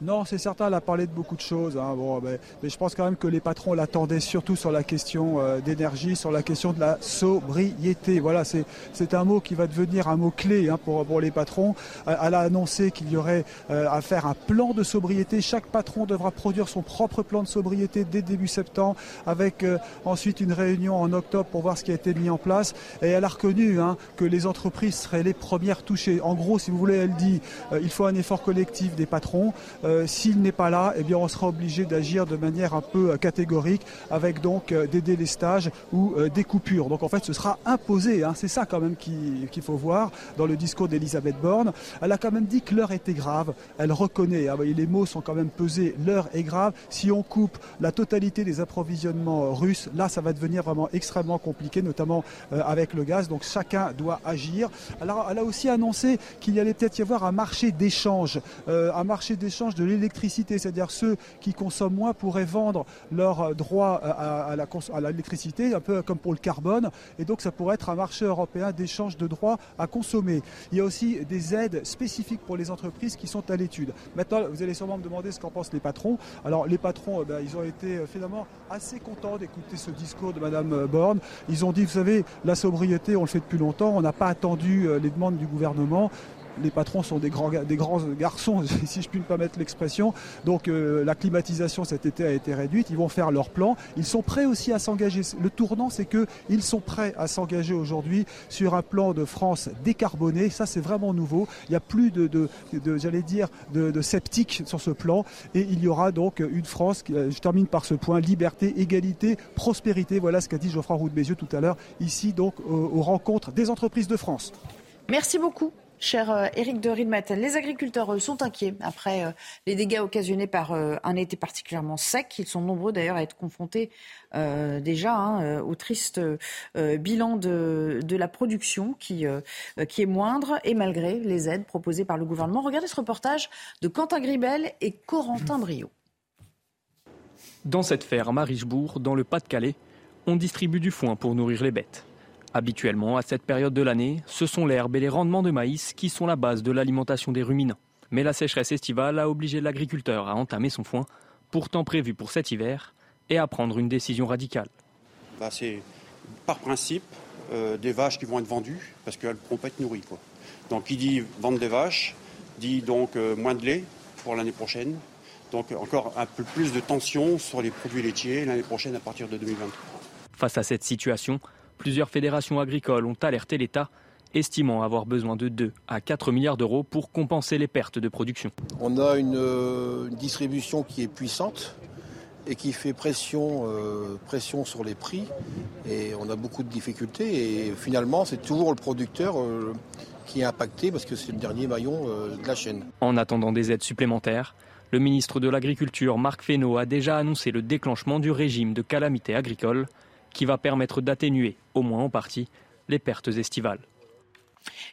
Non, c'est certain, elle a parlé de beaucoup de choses. Hein. Bon, mais, je pense quand même que les patrons l'attendaient surtout sur la question euh, d'énergie, sur la question de la sobriété. Voilà, c'est un mot qui va devenir un mot clé hein, pour, pour les patrons. Euh, elle a annoncé qu'il y aurait euh, à faire un plan de sobriété. Chaque patron devra produire son propre plan de sobriété dès début septembre, avec ensuite une réunion en octobre pour voir ce qui a été mis en place. Et elle a reconnu hein, que les entreprises seraient les premières touchées. En gros, si vous voulez, elle dit il faut un effort collectif des patrons. Euh, s'il n'est pas là, eh bien, on sera obligé d'agir de manière un peu euh, catégorique avec donc euh, des délestages ou des coupures. Donc en fait, ce sera imposé. Hein. C'est ça quand même qu'il faut voir dans le discours d'Elisabeth Borne. Elle a quand même dit que l'heure était grave. Elle reconnaît. Hein, les mots sont quand même pesés. L'heure est grave. Si on coupe la totalité des approvisionnements russes, là, ça va devenir vraiment extrêmement compliqué, notamment avec le gaz. Donc chacun doit agir. Alors, elle a aussi annoncé qu'il allait peut-être y avoir un marché d'échange, un marché d'échange de l'électricité, c'est-à-dire ceux qui consomment moins pourraient vendre leurs droits à, à l'électricité, un peu comme pour le carbone, et donc ça pourrait être un marché européen d'échange de droits à consommer. Il y a aussi des aides spécifiques pour les entreprises qui sont à l'étude. Maintenant, vous allez sûrement me demander ce qu'en pensent les patrons. Alors les patrons, eh ben, ils ont été euh, finalement assez contents d'écouter ce discours de Madame euh, Borne. Ils ont dit, vous savez, la sobriété, on le fait depuis longtemps, on n'a pas attendu euh, les demandes du gouvernement les patrons sont des grands, garçons, si je puis ne pas mettre l'expression. Donc euh, la climatisation cet été a été réduite. Ils vont faire leur plan. Ils sont prêts aussi à s'engager. Le tournant, c'est qu'ils sont prêts à s'engager aujourd'hui sur un plan de France décarboné. Ça, c'est vraiment nouveau. Il n'y a plus de, j'allais dire, de, sceptiques sur ce plan. Et il y aura donc une France, qui, je termine par ce point, liberté, égalité, prospérité. Voilà ce qu'a dit Geoffroy Roux de Bézieux tout à l'heure, ici donc aux rencontres des entreprises de France. Merci beaucoup. Cher euh, Éric de Riedmatel, les agriculteurs sont inquiets après euh, les dégâts occasionnés par euh, un été particulièrement sec. Ils sont nombreux d'ailleurs à être confrontés déjà hein, au triste bilan de, la production qui, qui est moindre et malgré les aides proposées par le gouvernement. Regardez ce reportage de Quentin Gribel et Corentin Brio. Dans cette ferme à Richebourg, dans le Pas-de-Calais, on distribue du foin pour nourrir les bêtes. Habituellement, à cette période de l'année, ce sont l'herbe et les rendements de maïs qui sont la base de l'alimentation des ruminants. Mais la sécheresse estivale a obligé l'agriculteur à entamer son foin, pourtant prévu pour cet hiver, et à prendre une décision radicale. Bah, c'est par principe euh, des vaches qui vont être vendues parce qu'elles ne pourront pas être nourries. Donc qui dit vendre des vaches, dit donc euh, moins de lait pour l'année prochaine. Donc encore un peu plus de tension sur les produits laitiers l'année prochaine à partir de 2023. Face à cette situation, Plusieurs fédérations agricoles ont alerté l'État, estimant avoir besoin de 2 à 4 milliards d'euros pour compenser les pertes de production. On a une, euh, distribution qui est puissante et qui fait pression, euh, pression sur les prix. Et on a beaucoup de difficultés. Et finalement, c'est toujours le producteur euh, qui est impacté parce que c'est le dernier maillon de la chaîne. En attendant des aides supplémentaires, le ministre de l'Agriculture, Marc Fesneau, a déjà annoncé le déclenchement du régime de calamité agricole qui va permettre d'atténuer, au moins en partie, les pertes estivales.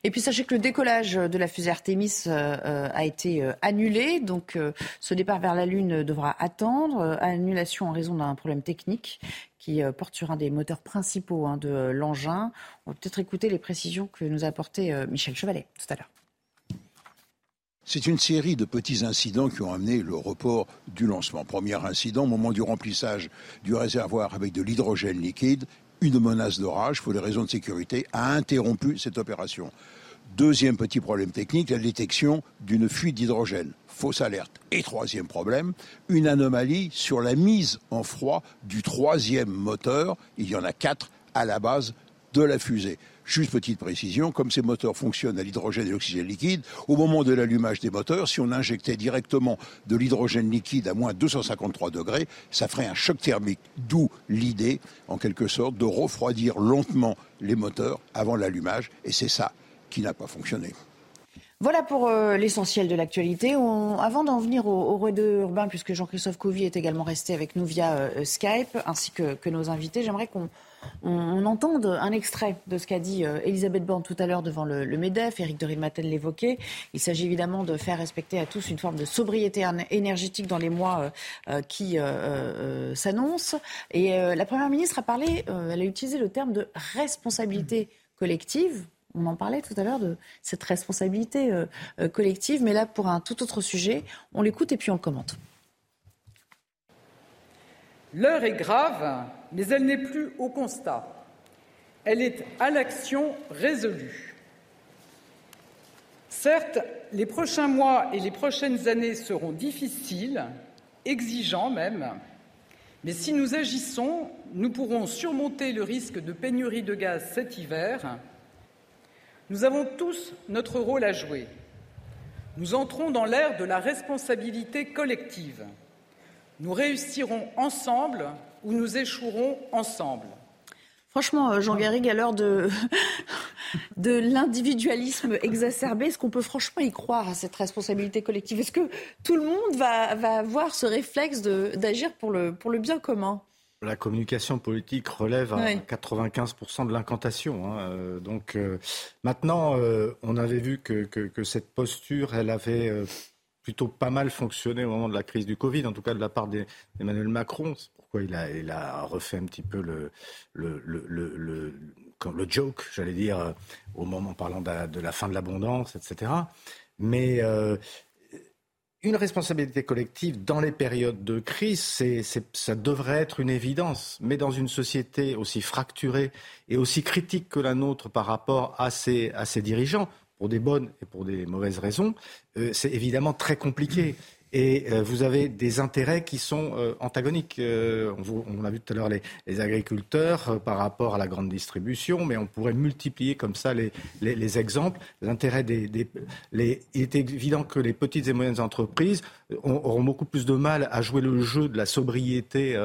Et puis sachez que le décollage de la fusée Artemis euh, euh, a été euh, annulé, donc ce départ vers la Lune devra attendre. annulation en raison d'un problème technique qui porte sur un des moteurs principaux hein, de l'engin. On va peut-être écouter les précisions que nous a apportées Michel Chevalet tout à l'heure. C'est une série de petits incidents qui ont amené le report du lancement. Premier incident, au moment du remplissage du réservoir avec de l'hydrogène liquide, une menace d'orage, pour des raisons de sécurité, a interrompu cette opération. Deuxième petit problème technique, la détection d'une fuite d'hydrogène. Fausse alerte. Et troisième problème, une anomalie sur la mise en froid du troisième moteur. Il y en a quatre à la base de la fusée. Juste petite précision, comme ces moteurs fonctionnent à l'hydrogène et l'oxygène liquide, au moment de l'allumage des moteurs, si on injectait directement de l'hydrogène liquide à moins 253 degrés, ça ferait un choc thermique. D'où l'idée, en quelque sorte, de refroidir lentement les moteurs avant l'allumage. Et c'est ça qui n'a pas fonctionné. Voilà pour euh, l'essentiel de l'actualité. Avant d'en venir au, au urbain, puisque Jean-Christophe Couvi est également resté avec nous via euh, Skype, ainsi que, que nos invités, j'aimerais qu'on on, entend un extrait de ce qu'a dit euh, Elisabeth Borne tout à l'heure devant le, MEDEF. Éric de Rilmatel l'évoquait. Il s'agit évidemment de faire respecter à tous une forme de sobriété énergétique dans les mois euh, euh, qui s'annoncent. Et la Première ministre a parlé, elle a utilisé le terme de responsabilité collective. On en parlait tout à l'heure de cette responsabilité collective, mais là pour un tout autre sujet. On l'écoute et puis on commente. L'heure est grave mais elle n'est plus au constat. Elle est à l'action résolue. Certes, les prochains mois et les prochaines années seront difficiles, exigeants même, mais si nous agissons, nous pourrons surmonter le risque de pénurie de gaz cet hiver. Nous avons tous notre rôle à jouer. Nous entrons dans l'ère de la responsabilité collective. Nous réussirons ensemble où nous échouerons ensemble. Franchement, euh, Jean Garrigue, à l'heure de, de l'individualisme exacerbé, est-ce qu'on peut franchement y croire à cette responsabilité collective? Est-ce que tout le monde va, va avoir ce réflexe d'agir pour le, pour le bien commun? La communication politique relève à 95% de l'incantation. Hein. Euh, donc euh, maintenant, on avait vu que, que, cette posture, elle avait plutôt pas mal fonctionné au moment de la crise du Covid, en tout cas de la part d'Emmanuel Macron il a, refait un petit peu le, joke, j'allais dire, euh, au moment parlant de, la fin de l'abondance, etc. Mais euh, une responsabilité collective dans les périodes de crise, ça devrait être une évidence. Mais dans une société aussi fracturée et aussi critique que la nôtre par rapport à ses, à ses dirigeants, pour des bonnes et pour des mauvaises raisons, c'est évidemment très compliqué. Et euh, vous avez des intérêts qui sont euh, antagoniques. Euh, on, a vu tout à l'heure les, agriculteurs par rapport à la grande distribution, mais on pourrait multiplier comme ça les, les, exemples. L'intérêt des, des les, il est évident que les petites et moyennes entreprises auront beaucoup plus de mal à jouer le jeu de la sobriété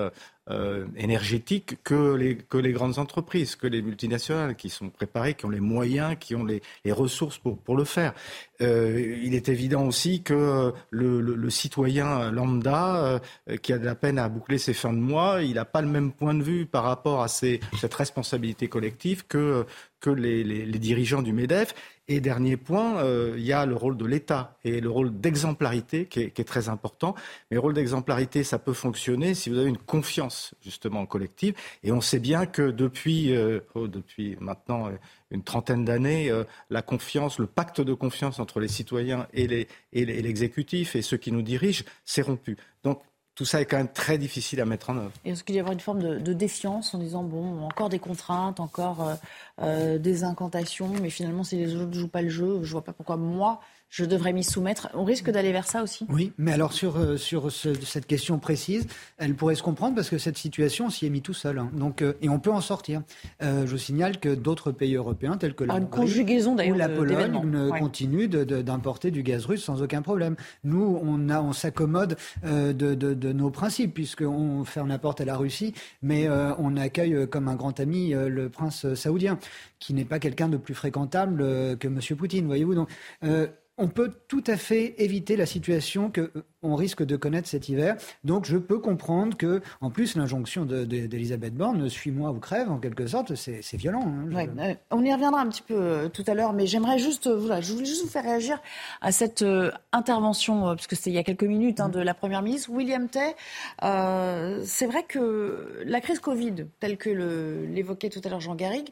euh, énergétique que les, que les grandes entreprises, que les multinationales qui sont préparées, qui ont les moyens, qui ont les, les ressources pour, pour le faire. Euh, il est évident aussi que le, le, citoyen lambda euh, qui a de la peine à boucler ses fins de mois, il n'a pas le même point de vue par rapport à ces, cette responsabilité collective que, que les, les dirigeants du MEDEF. Et dernier point, euh, il y a le rôle de l'État et le rôle d'exemplarité qui est, très important. Mais le rôle d'exemplarité, ça peut fonctionner si vous avez une confiance justement collective. Et on sait bien que depuis, euh, oh, depuis maintenant euh, une trentaine d'années, la confiance, le pacte de confiance entre les citoyens et l'exécutif et, et ceux qui nous dirigent s'est rompu. Donc tout ça est quand même très difficile à mettre en œuvre. Est-ce qu'il y avoir une forme de, défiance en disant, bon, encore des contraintes, encore euh, euh, des incantations, mais finalement, si les autres ne jouent pas le jeu, je ne vois pas pourquoi moi, je devrais m'y soumettre. On risque d'aller vers ça aussi? Oui, mais alors sur, euh, sur cette question précise, elle pourrait se comprendre parce que cette situation s'y est mise tout seul. Hein. Donc, euh, et on peut en sortir. Euh, je signale que d'autres pays européens, tels que la, conjugaison, ou la Pologne, continuent d'importer du gaz russe sans aucun problème. Nous, on, a, on s'accommode de, de, de, nos principes, puisqu'on ferme la porte à la Russie, mais on accueille comme un grand ami le prince saoudien, qui n'est pas quelqu'un de plus fréquentable que M. Poutine, voyez-vous. Donc, on peut tout à fait éviter la situation que on risque de connaître cet hiver. Donc je peux comprendre que, en plus, l'injonction d'Elisabeth Borne, suis-moi ou crève, en quelque sorte, c'est violent. Hein, euh, on y reviendra un petit peu euh, tout à l'heure, mais j'aimerais juste, euh, voilà, je voulais juste vous faire réagir à cette intervention, parce que c'était il y a quelques minutes, hein, mm. de la Première ministre, William Tay. c'est vrai que la crise Covid, telle que l'évoquait tout à l'heure Jean Garrigue,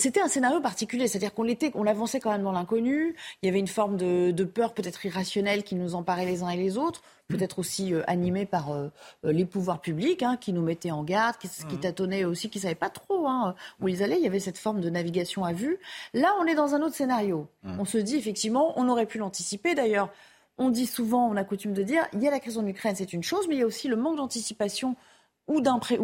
c'était un scénario particulier, c'est-à-dire qu'on l'était, on avançait quand même dans l'inconnu, il y avait une forme de, de peur peut-être irrationnelle qui nous emparait les uns et les autres peut-être aussi euh, animé par euh, euh, les pouvoirs publics hein, qui nous mettaient en garde, qui, qui mmh. tâtonnaient aussi, qui ne savaient pas trop hein, où ils allaient. Il y avait cette forme de navigation à vue. Là, on est dans un autre scénario. Mmh. On se dit effectivement, on aurait pu l'anticiper. D'ailleurs, on dit souvent, on a coutume de dire, il y a la crise en Ukraine, c'est une chose, mais il y a aussi le manque d'anticipation ou,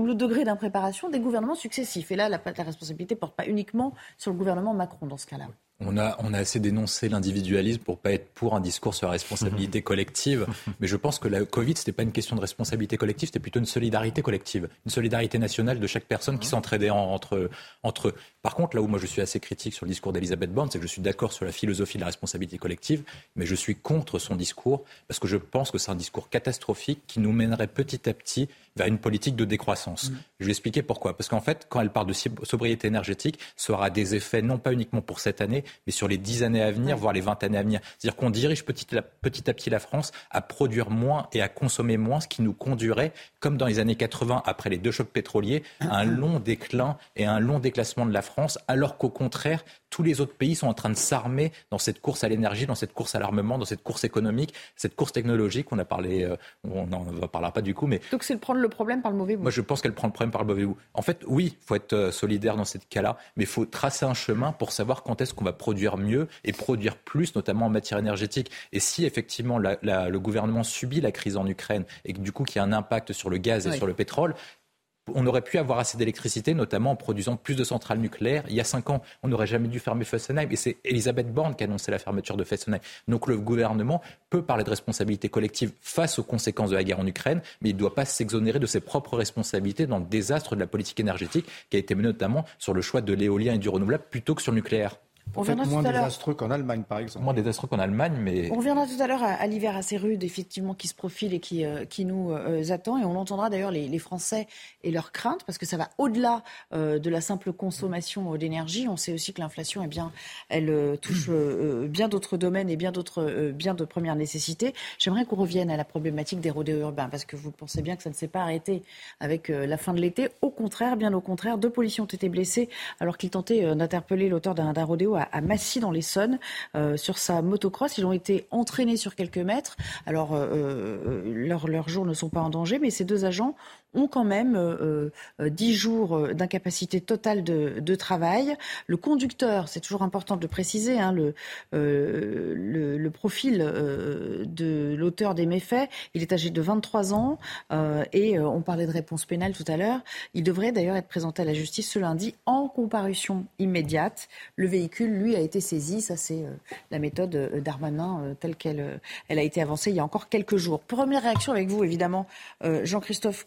le degré d'impréparation des gouvernements successifs. Et là, la, la responsabilité ne porte pas uniquement sur le gouvernement Macron dans ce cas-là. On a, on a assez dénoncé l'individualisme pour pas être pour un discours sur la responsabilité collective. Mais je pense que la Covid, c'était pas une question de responsabilité collective, c'était plutôt une solidarité collective, une solidarité nationale de chaque personne qui s'entraidait entre, entre eux. Par contre, là où moi je suis assez critique sur le discours d'Elisabeth Borne, c'est que je suis d'accord sur la philosophie de la responsabilité collective, mais je suis contre son discours parce que je pense que c'est un discours catastrophique qui nous mènerait petit à petit vers une politique de décroissance. Mm. Je vais expliquer pourquoi. Parce qu'en fait, quand elle parle de sobriété énergétique, ça aura des effets non pas uniquement pour cette année, mais sur les dix années à venir, voire les vingt années à venir. C'est-à-dire qu'on dirige petit à, petit à petit la France à produire moins et à consommer moins, ce qui nous conduirait, comme dans les années 80, après les deux chocs pétroliers, à un long déclin et un long déclassement de la France, alors qu'au contraire, tous les autres pays sont en train de s'armer dans cette course à l'énergie, dans cette course à l'armement, dans cette course économique, cette course technologique. On a parlé, euh, on n'en parlera pas du coup, mais donc c'est de prendre le problème par le mauvais bout. Moi, je pense qu'elle prend le problème par le mauvais bout. En fait, oui, il faut être euh, solidaire dans ce cas-là, mais il faut tracer un chemin pour savoir quand est-ce qu'on va produire mieux et produire plus, notamment en matière énergétique. Et si effectivement le gouvernement subit la crise en Ukraine et que du coup qu'il y a un impact sur le gaz et sur le pétrole, on aurait pu avoir assez d'électricité, notamment en produisant plus de centrales nucléaires. Il y a cinq ans, on n'aurait jamais dû fermer Fessenheim. Et c'est Elisabeth Borne qui a annoncé la fermeture de Fessenheim. Donc le gouvernement peut parler de responsabilité collective face aux conséquences de la guerre en Ukraine, mais il ne doit pas s'exonérer de ses propres responsabilités dans le désastre de la politique énergétique qui a été menée notamment sur le choix de l'éolien et du renouvelable plutôt que sur le nucléaire. On fait, moins désastreux qu'en Allemagne, par exemple. Moins désastreux qu'en Allemagne, mais... On reviendra tout à l'heure à, l'hiver assez rude, effectivement, qui se profile et qui, euh, qui nous euh, attend. Et on entendra d'ailleurs les, Français et leurs craintes, parce que ça va au-delà euh, de la simple consommation d'énergie. On sait aussi que l'inflation, eh bien, elle touche bien d'autres domaines et bien d'autres biens de première nécessité. J'aimerais qu'on revienne à la problématique des rodéos urbains, parce que vous pensez bien que ça ne s'est pas arrêté avec la fin de l'été. Au contraire, bien au contraire, deux policiers ont été blessés alors qu'ils tentaient d'interpeller l'auteur d'un rodéo à, Massy dans l'Essonne euh, sur sa motocross. Ils ont été entraînés sur quelques mètres. Alors euh, euh, leurs jours ne sont pas en danger, mais ces deux agents ont quand même 10 jours d'incapacité totale de, travail. Le conducteur, c'est toujours important de le préciser, hein, le, profil de l'auteur des méfaits, il est âgé de 23 ans et on parlait de réponse pénale tout à l'heure. Il devrait d'ailleurs être présenté à la justice ce lundi en comparution immédiate. Le véhicule, lui, a été saisi. Ça, c'est la méthode d'Armanin telle qu'elle elle a été avancée il y a encore quelques jours. Première réaction avec vous, évidemment, euh, Jean-Christophe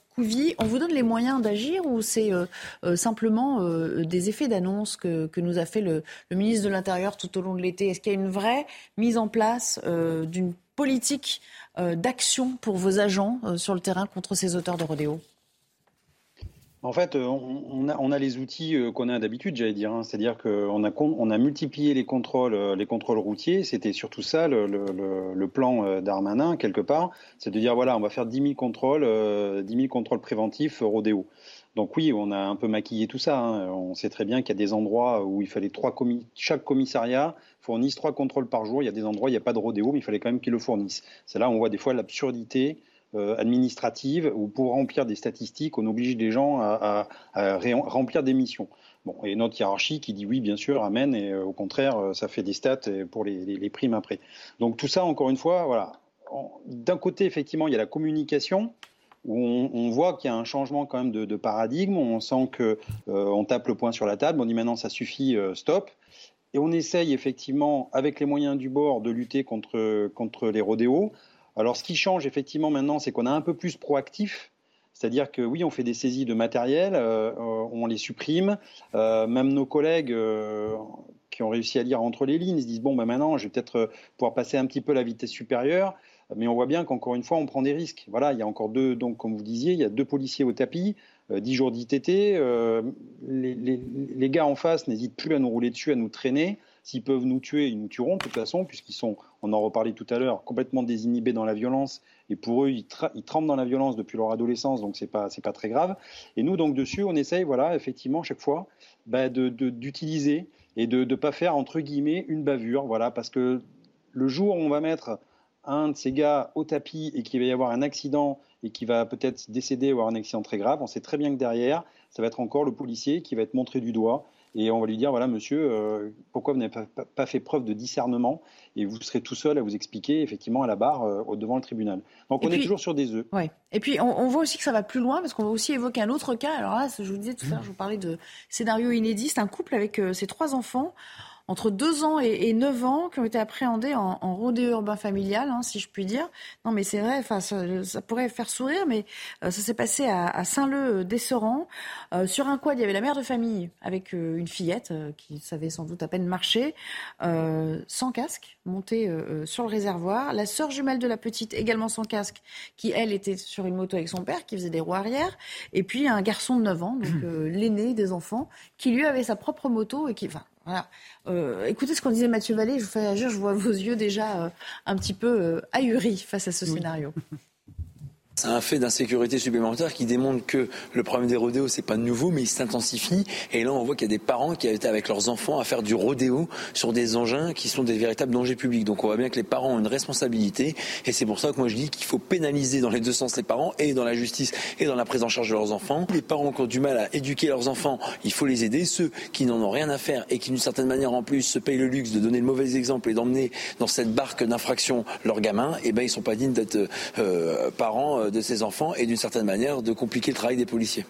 On vous donne les moyens d'agir ou c'est euh, euh, simplement des effets d'annonce que, nous a fait le, le ministre de l'Intérieur tout au long de l'été? Est-ce qu'il y a une vraie mise en place d'une politique d'action pour vos agents sur le terrain contre ces auteurs de rodéo en fait, euh, on a, les outils euh, qu'on a d'habitude, j'allais dire. Hein. C'est-à-dire qu'on a, multiplié les contrôles, euh, les contrôles routiers. C'était surtout ça le, plan d'Armanin, quelque part. C'est de dire, voilà, on va faire 10 000 contrôles, 10 000 contrôles préventifs rodéo. Donc oui, on a un peu maquillé tout ça. Hein. On sait très bien qu'il y a des endroits où il fallait trois chaque commissariat fournisse trois contrôles par jour. Il y a des endroits où il n'y a pas de rodéo, mais il fallait quand même qu'ils le fournissent. C'est là où on voit des fois l'absurdité administrative où pour remplir des statistiques, on oblige des gens à, remplir des missions. Bon, et notre hiérarchie qui dit oui, bien sûr, amène, et euh, au contraire, euh, ça fait des stats pour les, primes après. Donc tout ça, encore une fois, voilà. D'un côté, effectivement, il y a la communication, où on, voit qu'il y a un changement quand même de, paradigme, on sent que on tape le poing sur la table, on dit maintenant ça suffit, stop. Et on essaye effectivement, avec les moyens du bord, de lutter contre, contre les rodéos. Alors, ce qui change effectivement maintenant, c'est qu'on est un peu plus proactif. C'est-à-dire que oui, on fait des saisies de matériel, euh, on les supprime. Euh, même nos collègues euh, qui ont réussi à lire entre les lignes se disent bon, ben maintenant, je vais peut-être pouvoir passer un petit peu la vitesse supérieure. Mais on voit bien qu'encore une fois, on prend des risques. Voilà, il y a encore deux, donc comme vous disiez, il y a deux policiers au tapis, dix jours d'ITT. Les, les, gars en face n'hésitent plus à nous rouler dessus, à nous traîner. S'ils peuvent nous tuer, ils nous tueront de toute façon, puisqu'ils sont, on en reparlait tout à l'heure, complètement désinhibés dans la violence. Et pour eux, ils, tremblent dans la violence depuis leur adolescence, donc c'est pas, pas très grave. Et nous, donc dessus, on essaye, voilà, effectivement, chaque fois, bah, d'utiliser et de ne pas faire entre guillemets une bavure, voilà, parce que le jour où on va mettre un de ces gars au tapis et qu'il va y avoir un accident et qui va peut-être décéder ou avoir un accident très grave, on sait très bien que derrière, ça va être encore le policier qui va être montré du doigt et on va lui dire voilà monsieur, euh, pourquoi vous n'avez pas, fait preuve de discernement et vous serez tout seul à vous expliquer effectivement à la barre euh, devant le tribunal. Donc on est toujours sur des œufs. Ouais. Et puis on, voit aussi que ça va plus loin parce qu'on va aussi évoquer un autre cas. Alors là, je vous disais tout à l'heure, je vous parlais de scénario inédit. C'est un couple avec euh, ses trois enfants entre 2 ans et, 9 ans qui ont été appréhendés en, en rodéo urbain familial, hein, si je puis dire. Non, mais c'est vrai, enfin, ça, pourrait faire sourire, mais euh, ça s'est passé à, Saint-Leu-d'Esseran. Euh, sur un quad, il y avait la mère de famille avec euh, une fillette qui savait sans doute à peine marcher, sans casque, montée sur le réservoir. La sœur jumelle de la petite, également sans casque, qui, elle, était sur une moto avec son père, qui faisait des roues arrière. Et puis un garçon de 9 ans, donc l'aîné des enfants, qui lui avait sa propre moto et qui, enfin, euh, écoutez ce qu'on disait Mathieu Vallée, je vous fais réagir, je vois vos yeux déjà euh, un petit peu euh, ahuris face à ce scénario. Un fait d'insécurité supplémentaire qui démontre que le problème des rodéos, c'est pas nouveau, mais il s'intensifie. Et là, on voit qu'il y a des parents qui été avec leurs enfants à faire du rodéo sur des engins qui sont des véritables dangers publics. Donc on voit bien que les parents ont une responsabilité. Et c'est pour ça que moi je dis qu'il faut pénaliser dans les deux sens les parents, et dans la justice, et dans la prise en charge de leurs enfants. Les parents qui ont du mal à éduquer leurs enfants, il faut les aider. Ceux qui n'en ont rien à faire et qui d'une certaine manière en plus se payent le luxe de donner le mauvais exemple et d'emmener dans cette barque d'infraction leurs gamins, eh ben ils sont pas dignes d'être euh, parents euh, de ses enfants et d'une certaine manière de compliquer le travail des policiers.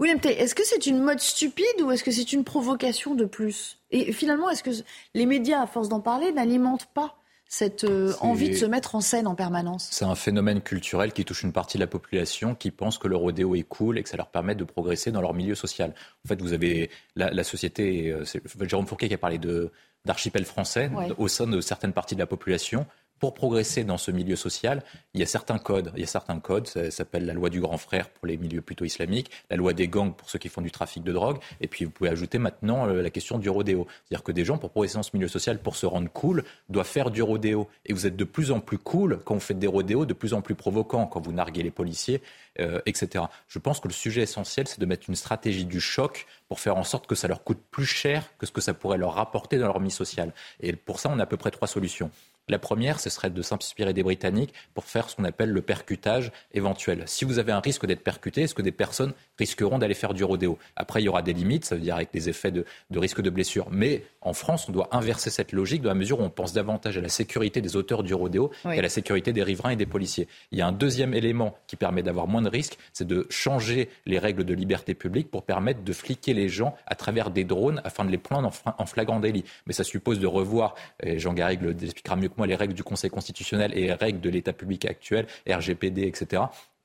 William Tay, est-ce que c'est une mode stupide ou est-ce que c'est une provocation de plus? Et finalement, est-ce que les médias, à force d'en parler, n'alimentent pas cette euh, envie de se mettre en scène en permanence? C'est un phénomène culturel qui touche une partie de la population qui pense que le rodéo est cool et que ça leur permet de progresser dans leur milieu social. En fait, vous avez la, société, euh, c'est Jérôme Fourquet qui a parlé de d'archipel français au sein de certaines parties de la population pour progresser dans ce milieu social, il y a certains codes. Il y a certains codes, ça s'appelle la loi du grand frère pour les milieux plutôt islamiques, la loi des gangs pour ceux qui font du trafic de drogue, et puis vous pouvez ajouter maintenant euh, la question du rodéo. C'est-à-dire que des gens, pour progresser dans ce milieu social, pour se rendre cool, doivent faire du rodéo. Et vous êtes de plus en plus cool quand vous faites des rodéos, de plus en plus provocants quand vous narguez les policiers, euh, etc. Je pense que le sujet essentiel, c'est de mettre une stratégie du choc pour faire en sorte que ça leur coûte plus cher que ce que ça pourrait leur rapporter dans leur vie sociale. Et pour ça, on a à peu près trois solutions La première, ce serait de s'inspirer des Britanniques pour faire ce qu'on appelle le percutage éventuel. Si vous avez un risque d'être percuté, est-ce que des personnes risqueront d'aller faire du rodéo? Après, il y aura des limites, ça veut dire avec des effets de, risque de blessure. Mais en France, on doit inverser cette logique dans la mesure où on pense davantage à la sécurité des auteurs du rodéo qu'à la sécurité des riverains et des policiers. Il y a un deuxième élément qui permet d'avoir moins de risques, c'est de changer les règles de liberté publique pour permettre de fliquer les gens à travers des drones afin de les prendre en flagrant délit. Mais ça suppose de revoir, et Jean Garrigue le expliquera moi, les règles du Conseil constitutionnel et les règles de l'État public actuel, RGPD, etc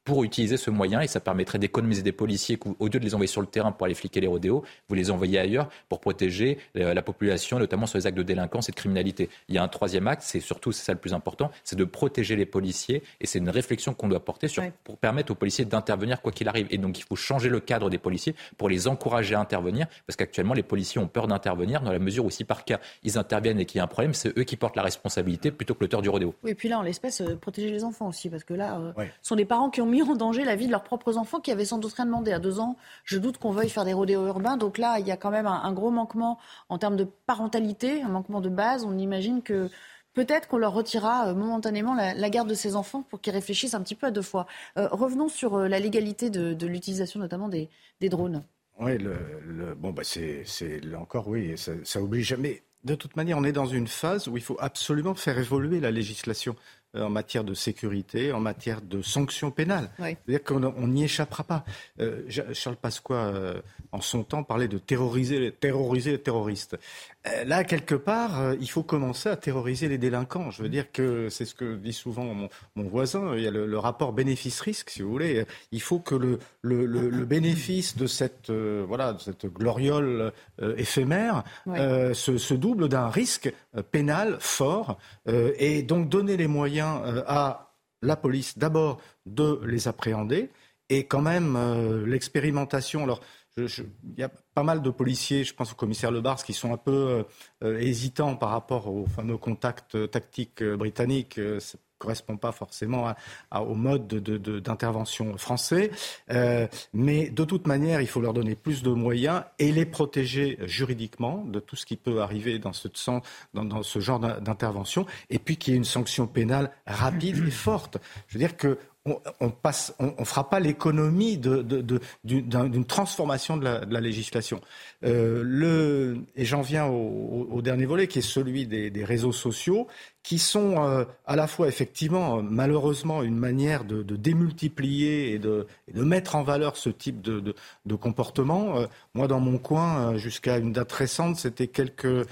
pour utiliser ce moyen et ça permettrait d'économiser des policiers au lieu de les envoyer sur le terrain pour aller fliquer les rodéos, vous les envoyez ailleurs pour protéger euh, la population, notamment sur les actes de délinquance et de criminalité. Il y a un troisième acte, c'est surtout, c'est ça le plus important, c'est de protéger les policiers et c'est une réflexion qu'on doit porter sur, pour permettre aux policiers d'intervenir quoi qu'il arrive. Et donc il faut changer le cadre des policiers pour les encourager à intervenir parce qu'actuellement les policiers ont peur d'intervenir dans la mesure où si par cas ils interviennent et qu'il y a un problème, c'est eux qui portent la responsabilité plutôt que l'auteur du rodéo. Oui, et puis là en l'espèce, euh, protéger les enfants aussi parce que là, euh, ce sont des parents qui ont mis en danger la vie de leurs propres enfants qui avaient sans doute rien demandé. À deux ans, je doute qu'on veuille faire des rodéos urbains. Donc là, il y a quand même un, gros manquement en termes de parentalité, un manquement de base. On imagine que peut-être qu'on leur retirera euh, momentanément la, garde de ces enfants pour qu'ils réfléchissent un petit peu à deux fois. Euh, revenons sur euh, la légalité de, l'utilisation notamment des, drones. Oui, le, bon, bah c'est, encore, oui, ça, ça oblige jamais. De toute manière, on est dans une phase où il faut absolument faire évoluer la législation. Euh, en matière de sécurité, en matière de sanctions pénales. C'est-à-dire qu'on n'y échappera pas. Euh, Charles Pasqua, euh, en son temps, parlait de terroriser, terroriser les terroristes. Là, quelque part, il faut commencer à terroriser les délinquants. Je veux dire que c'est ce que dit souvent mon, voisin. Il y a le, rapport bénéfice-risque, si vous voulez. Il faut que le, le, bénéfice de cette, voilà, de cette gloriole éphémère se, se, double d'un risque pénal fort et donc donner les moyens euh, à la police d'abord de les appréhender et quand même euh, l'expérimentation. Alors, il y a pas mal de policiers, je pense au commissaire Lebars, qui sont un peu euh, hésitants par rapport au fameux contact tactique britannique correspond pas forcément au mode d'intervention français. Euh, mais de toute manière, il faut leur donner plus de moyens et les protéger juridiquement de tout ce qui peut arriver dans ce, dans ce genre d'intervention. Et puis qu'il y ait une sanction pénale rapide et forte. Je veux dire que on, on, fera pas l'économie d'une transformation de la, législation. Euh, et j'en viens au, dernier volet, qui est celui des, réseaux sociaux, qui sont euh, à la fois effectivement malheureusement une manière de, démultiplier et de, mettre en valeur ce type de, comportement. Euh, moi, dans mon coin, jusqu'à une date récente, c'était quelques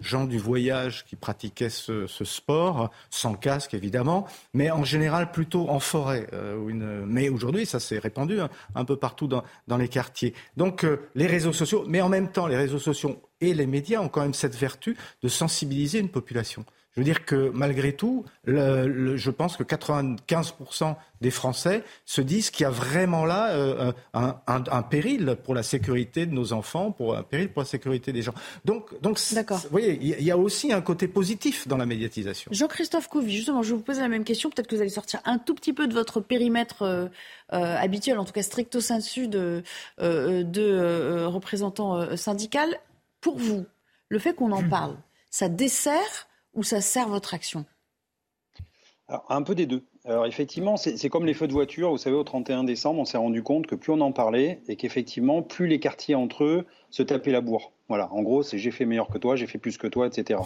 gens du voyage qui pratiquaient ce, sport, sans casque évidemment, mais en général plutôt en forêt. Euh, mais aujourd'hui, ça s'est répandu hein, un peu partout dans, les quartiers. Donc euh, les réseaux sociaux, mais en même temps, les réseaux sociaux et les médias ont quand même cette vertu de sensibiliser une population. Je veux dire que malgré tout, je pense que 95% des Français se disent qu'il y a vraiment là euh, un, péril pour la sécurité de nos enfants, pour un péril pour la sécurité des gens. Donc, donc vous voyez, il y a aussi un côté positif dans la médiatisation. Jean-Christophe Couvi, justement, je vais vous poser la même question. Peut-être que vous allez sortir un tout petit peu de votre périmètre euh, euh, habituel, en tout cas stricto sensu de, de représentants syndical. Pour vous, le fait qu'on en parle, ça dessert ou ça sert votre action? Un peu des deux. Alors effectivement, c'est comme les feux de voiture. Vous savez, au 31 décembre, on s'est rendu compte que plus on en parlait et qu'effectivement, plus les quartiers entre eux se tapaient la bourre. Voilà, en gros, c'est j'ai fait meilleur que toi, j'ai fait plus que toi, etc.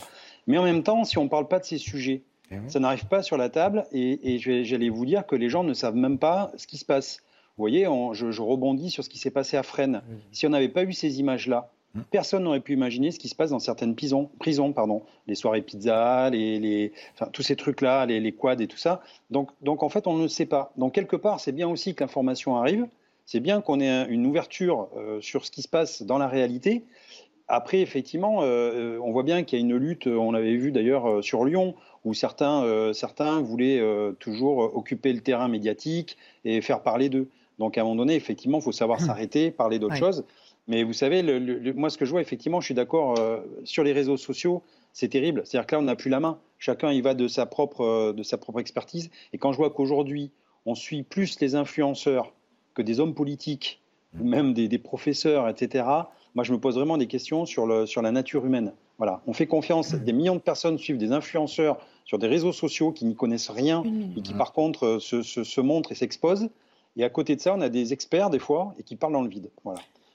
Mais en même temps, si on ne parle pas de ces sujets, eh ça n'arrive pas sur la table et, j'allais vous dire que les gens ne savent même pas ce qui se passe. Vous voyez, je, rebondis sur ce qui s'est passé à Fresnes. Si on n'avait pas eu ces images-là, Personne n'aurait pu imaginer ce qui se passe dans certaines prisons, prisons pardon, les soirées pizza, les, tous ces trucs-là, les, quads et tout ça. Donc, donc en fait, on ne sait pas. Donc quelque part, c'est bien aussi que l'information arrive. C'est bien qu'on ait une ouverture euh, sur ce qui se passe dans la réalité. Après, effectivement, euh, on voit bien qu'il y a une lutte. On l'avait vu d'ailleurs euh, sur Lyon, où certains, certains voulaient toujours occuper le terrain médiatique et faire parler d'eux. Donc à un moment donné, effectivement, il faut savoir hum. s'arrêter, parler d'autre chose. Mais vous savez, moi, ce que je vois, effectivement, je suis d'accord, euh, sur les réseaux sociaux, c'est terrible. C'est-à-dire que là, on n'a plus la main. Chacun y va de sa propre, euh, de sa propre expertise. Et quand je vois qu'aujourd'hui, on suit plus les influenceurs que des hommes politiques ou même des, professeurs, etc., moi je me pose vraiment des questions sur, le, sur la nature humaine. Voilà, on fait confiance, des millions de personnes suivent des influenceurs sur des réseaux sociaux qui n'y connaissent rien et qui par contre se, se, se montrent et s'exposent. Et à côté de ça, on a des experts des fois et qui parlent dans le vide. Voilà.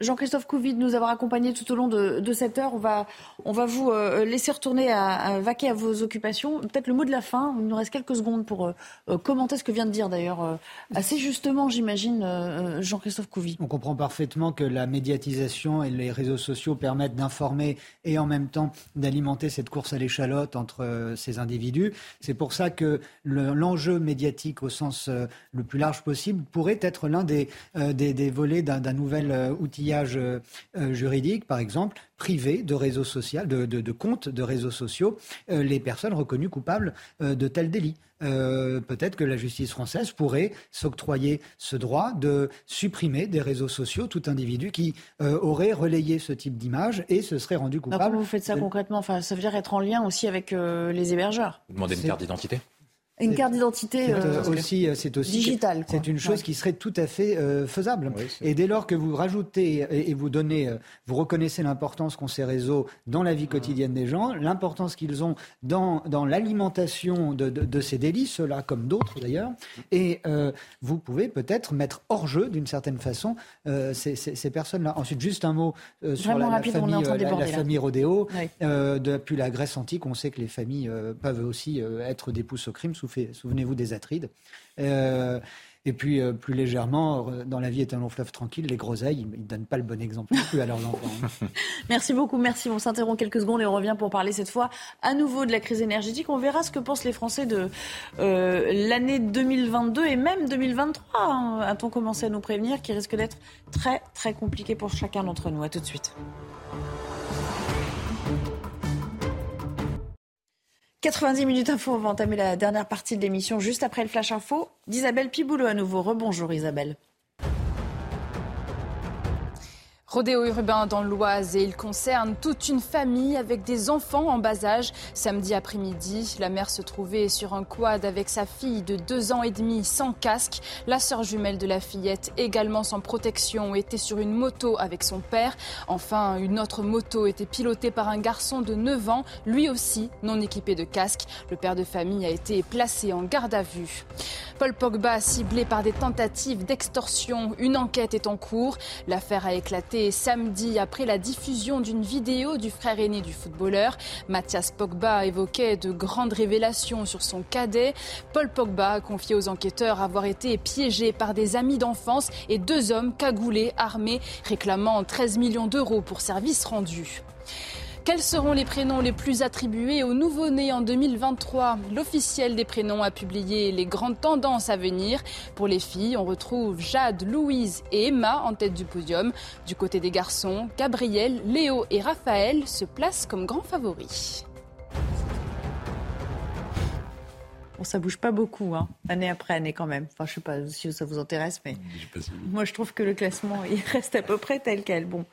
Jean-Christophe Couvid, nous avoir accompagnés tout au long de, cette heure. On va, on va vous euh, laisser retourner à, vaquer à vos occupations. Peut-être le mot de la fin. Il nous reste quelques secondes pour euh, commenter ce que vient de dire d'ailleurs assez justement, j'imagine, Jean-Christophe Couvid. On comprend parfaitement que la médiatisation et les réseaux sociaux permettent d'informer et en même temps d'alimenter cette course à l'échalote entre ces individus. C'est pour ça que l'enjeu médiatique au sens le plus large possible pourrait être l'un des euh, des, volets d'un nouvel euh, outillage euh, juridique, par exemple, privé de réseaux sociaux, de, comptes de réseaux sociaux, les personnes reconnues coupables de tels délits. peut-être que la justice française pourrait s'octroyer ce droit de supprimer des réseaux sociaux tout individu qui aurait relayé ce type d'image et se serait rendu coupable. comment vous faites ça concrètement? Enfin, Ça veut dire être en lien aussi avec les hébergeurs Vous demandez une carte d'identité? Une carte d'identité c'est euh, aussi, euh, c'est aussi digitale. C'est une chose qui serait tout à fait euh, faisable. et dès lors que vous rajoutez et, vous donnez, vous reconnaissez l'importance qu'ont ces réseaux dans la vie quotidienne des gens, l'importance qu'ils ont dans, dans l'alimentation de, de, ces délits, ceux-là comme d'autres d'ailleurs, et vous pouvez peut-être mettre hors jeu d'une certaine façon ces, ces, personnes-là. Ensuite, juste un mot sur la, famille, la, famille Rodéo. depuis la Grèce antique, on sait que les familles peuvent aussi être des pousses au crime sous souvenez-vous des Atrides. Euh, et puis, euh, plus légèrement, euh, dans la vie est un long fleuve tranquille, les groseilles, ils ne donnent pas le bon exemple non plus à leurs enfants. Hein. Merci beaucoup, merci. On s'interrompt quelques secondes et on revient pour parler cette fois à nouveau de la crise énergétique. On verra ce que pensent les Français de l'année 2022 et même 2023, hein, a-t-on commencé à nous prévenir, qui risque d'être très, très compliqué pour chacun d'entre nous. À tout de suite. 90 minutes info, on va entamer la dernière partie de l'émission juste après le flash info d'Isabelle Piboulot à nouveau. Rebonjour Isabelle. Rodéo urbain dans l'Oise et il concerne toute une famille avec des enfants en bas âge. Samedi après-midi, la mère se trouvait sur un quad avec sa fille de deux ans et demi sans casque. La sœur jumelle de la fillette, également sans protection, était sur une moto avec son père. Enfin, une autre moto était pilotée par un garçon de 9 ans, lui aussi non équipé de casque. Le père de famille a été placé en garde à vue. Paul Pogba ciblé par des tentatives d'extorsion. Une enquête est en cours. L'affaire a éclaté samedi après la diffusion d'une vidéo du frère aîné du footballeur. Mathias Pogba évoquait de grandes révélations sur son cadet. Paul Pogba a confié aux enquêteurs avoir été piégé par des amis d'enfance et deux hommes cagoulés, armés, réclamant 13 millions d'euros pour services rendus. Quels seront les prénoms les plus attribués aux nouveau-nés en 2023 L'officiel des prénoms a publié les grandes tendances à venir. Pour les filles, on retrouve Jade, Louise et Emma en tête du podium. Du côté des garçons, Gabriel, Léo et Raphaël se placent comme grands favoris. Bon, ça bouge pas beaucoup, hein, année après année quand même. Enfin, je sais pas si ça vous intéresse, mais moi je trouve que le classement il reste à peu près tel quel. Bon,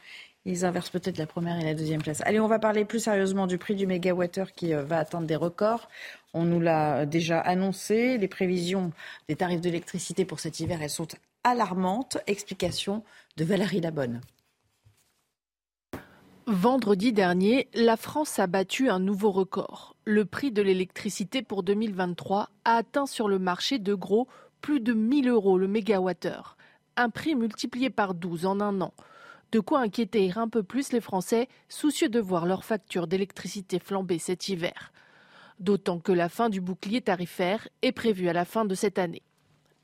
ils inversent peut-être la première et la deuxième place. Allez, on va parler plus sérieusement du prix du mégawattheure qui euh, va atteindre des records. On nous l'a déjà annoncé. Les prévisions des tarifs d'électricité pour cet hiver, elles sont alarmantes. Explication de Valérie Labonne. Vendredi dernier, la France a battu un nouveau record. Le prix de l'électricité pour 2023 a atteint sur le marché de gros plus de 1000 euros le mégawattheure. Un prix multiplié par 12 en un an. De quoi inquiéter un peu plus les Français, soucieux de voir leur facture d'électricité flamber cet hiver. D'autant que la fin du bouclier tarifaire est prévue à la fin de cette année.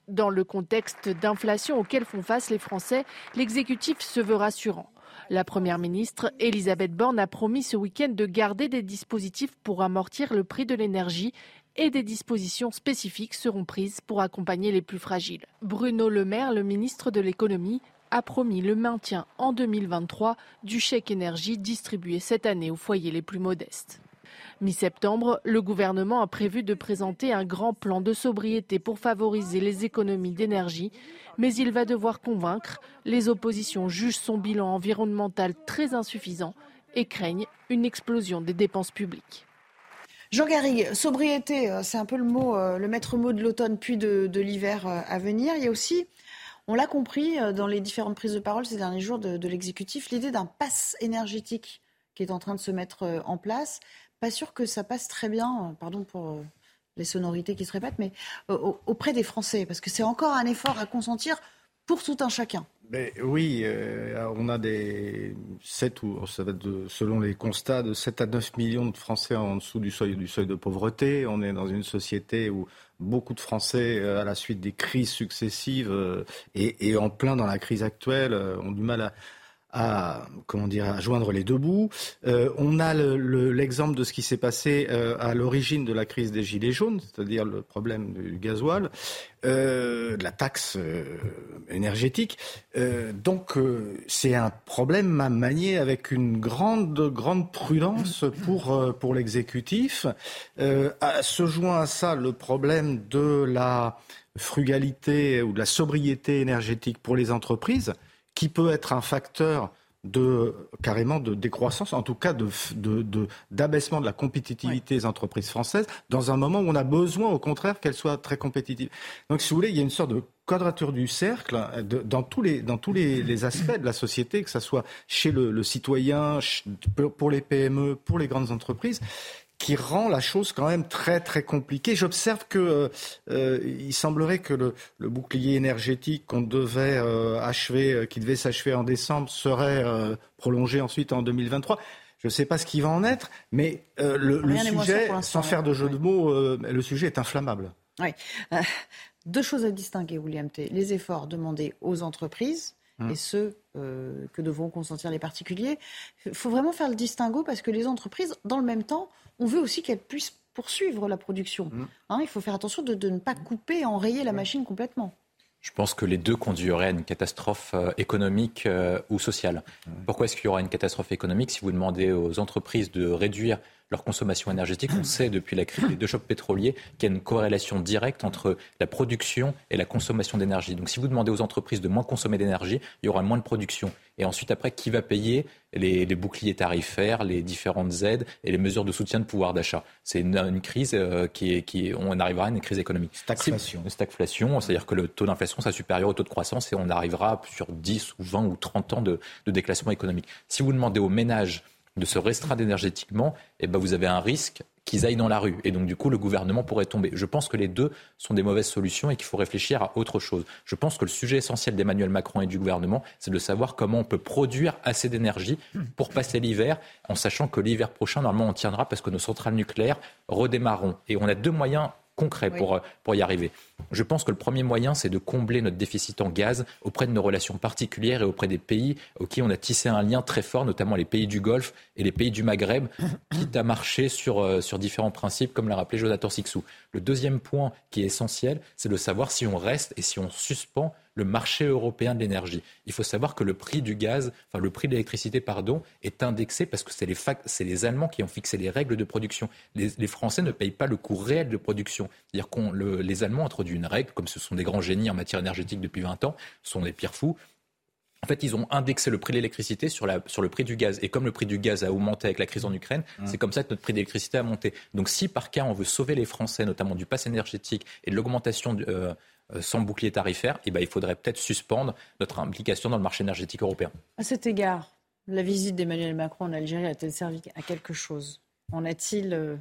Dans le contexte d'inflation auquel font face les Français, l'exécutif se veut rassurant. La Première ministre, Elisabeth Borne, a promis ce week-end de garder des dispositifs pour amortir le prix de l'énergie et des dispositions spécifiques seront prises pour accompagner les plus fragiles. Bruno Le Maire, le ministre de l'économie, a promis le maintien en 2023 du chèque énergie distribué cette année aux foyers les plus modestes. Mi-septembre, le gouvernement a prévu de présenter un grand plan de sobriété pour favoriser les économies d'énergie, mais il va devoir convaincre. Les oppositions jugent son bilan environnemental très insuffisant et craignent une explosion des dépenses publiques. Jean sobriété, euh, c'est un peu le mot, euh, le maître mot de l'automne puis de, l'hiver euh, à venir. Il y a aussi On l'a compris dans les différentes prises de parole ces derniers jours de, l'exécutif, l'idée d'un pass énergétique qui est en train de se mettre en place. Pas sûr que ça passe très bien, pardon pour les sonorités qui se répètent, mais auprès des Français, parce que c'est encore un effort à consentir pour tout un chacun. Oui, euh, on a des 7 ou ça va de, selon les constats de 7 à 9 millions de Français en dessous du seuil du seuil de pauvreté. On est dans une société où beaucoup de Français, euh, à la suite des crises successives euh, et, en plein dans la crise actuelle, ont du mal à, à comment dire à joindre les deux bouts. Euh, on a l'exemple de ce qui s'est passé euh, à l'origine de la crise des gilets jaunes, c'est-à-dire le problème du gasoil, euh, de la taxe énergétique. Donc c'est un problème à manier avec une grande grande prudence pour pour l'exécutif. se joint à ça le problème de la frugalité ou de la sobriété énergétique pour les entreprises qui peut être un facteur de carrément de décroissance, en tout cas d'abaissement de, la compétitivité des entreprises françaises, dans un moment où on a besoin, au contraire, qu'elles soient très compétitives. Donc, si vous voulez, il y a une sorte de quadrature du cercle les, dans tous les, aspects de la société, que ce soit chez le citoyen, pour les PME, pour les grandes entreprises qui rend la chose quand même très très compliquée. J'observe que euh, euh, il semblerait que le, le bouclier énergétique qu'on devait euh, achever, euh, qui devait s'achever en décembre, serait prolongé ensuite en 2023. Je ne sais pas ce qui va en être, mais le, le sujet, sans faire de jeu de mots, le sujet est inflammable. Oui. deux choses à distinguer, William T. Les efforts demandés aux entreprises hum. et ceux que devront consentir les particuliers. Il faut vraiment faire le distinguo parce que les entreprises, dans le même temps, on veut aussi qu'elle puisse poursuivre la production. Mm. Hein, il faut faire attention de, ne pas couper, enrayer la machine complètement. Je pense que les deux conduiraient à une catastrophe euh, économique euh, ou sociale. Mm. Pourquoi est-ce qu'il y aura une catastrophe économique si vous demandez aux entreprises de réduire leur consommation énergétique. On sait depuis la crise des deux chocs pétroliers qu'il y a une corrélation directe entre la production et la consommation d'énergie. Donc si vous demandez aux entreprises de moins consommer d'énergie, il y aura moins de production. Et ensuite, après, qui va payer les, boucliers tarifaires, les différentes aides et les mesures de soutien de pouvoir d'achat? C'est une, crise euh, qui est, qui on arrivera à une crise économique. Stagflation. Stagflation, c'est-à-dire que le taux d'inflation sera supérieur au taux de croissance et on arrivera sur 10 ou 20 ou 30 ans de, de déclassement économique. Si vous demandez aux ménages de se restreindre énergétiquement, eh ben vous avez un risque qu'ils aillent dans la rue. Et donc, du coup, le gouvernement pourrait tomber. Je pense que les deux sont des mauvaises solutions et qu'il faut réfléchir à autre chose. Je pense que le sujet essentiel d'Emmanuel Macron et du gouvernement, c'est de savoir comment on peut produire assez d'énergie pour passer l'hiver, en sachant que l'hiver prochain, normalement, on tiendra parce que nos centrales nucléaires redémarreront. Et on a deux moyens concret pour, euh, pour y arriver. Je pense que le premier moyen, c'est de combler notre déficit en gaz auprès de nos relations particulières et auprès des pays auxquels on a tissé un lien très fort, notamment les pays du Golfe et les pays du Maghreb, quitte à marcher sur, euh, sur différents principes, comme l'a rappelé Jonathan Sixou. Le deuxième point qui est essentiel, c'est de savoir si on reste et si on suspend le marché européen de l'énergie. Il faut savoir que le prix du gaz, enfin le prix de l'électricité, pardon, est indexé parce que c'est les, c'est les Allemands qui ont fixé les règles de production. Les, Français ne payent pas le coût réel de production. C'est-à-dire que les Allemands ont introduit une règle, comme ce sont des grands génies en matière énergétique depuis 20 ans, ce sont des pires fous. En fait, ils ont indexé le prix de l'électricité sur, sur, le prix du gaz. Et comme le prix du gaz a augmenté avec la crise en Ukraine, mmh. c'est comme ça que notre prix d'électricité a monté. Donc si par cas on veut sauver les Français, notamment du pass énergétique et de l'augmentation euh, euh, sans bouclier tarifaire, eh ben, il faudrait peut-être suspendre notre implication dans le marché énergétique européen. À cet égard, la visite d'Emmanuel Macron en Algérie a-t-elle servi à quelque chose? En a-t-il euh,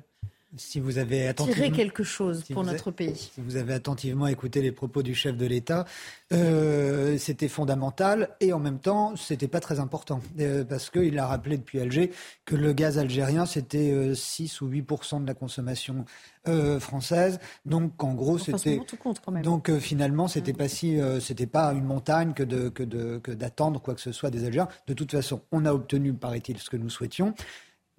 si vous avez attentivement, quelque chose pour notre pays. Si vous avez attentivement écouté les propos du chef de l'État, euh, c'était fondamental et en même temps, c'était pas très important euh, parce qu'il a rappelé depuis Alger que le gaz algérien c'était 6 euh, ou 8% de la consommation française. Donc en gros, c'était donc finalement, c'était pas si c'était pas une montagne que de que de que d'attendre quoi que ce soit des Algériens. De toute façon, on a obtenu, paraît-il, ce que nous souhaitions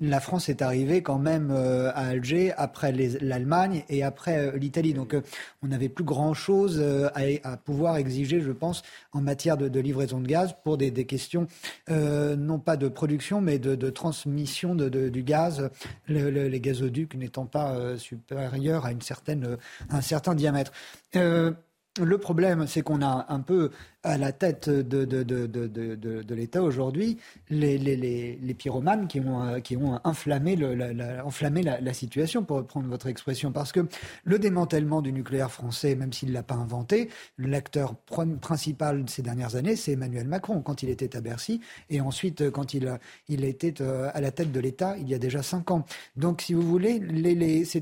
la France est arrivée quand même euh, à Alger après l'Allemagne et après euh, l'Italie. Donc euh, on n'avait plus grand-chose à, pouvoir exiger, je pense, en matière de, livraison de gaz pour des, questions non pas de production mais de, transmission du gaz, les gazoducs n'étant pas supérieurs à, une certaine, un certain diamètre. le problème, c'est qu'on a un peu à la tête de, de, de, de l'État aujourd'hui les, les, les, les, pyromanes qui ont, qui ont enflammé, le, la, enflammé la, situation, pour reprendre votre expression. Parce que le démantèlement du nucléaire français, même s'il ne l'a pas inventé, l'acteur principal de ces dernières années, c'est Emmanuel Macron, quand il était à Bercy, et ensuite quand il, a, il était euh, à la tête de l'État il y a déjà cinq ans. Donc, si vous voulez,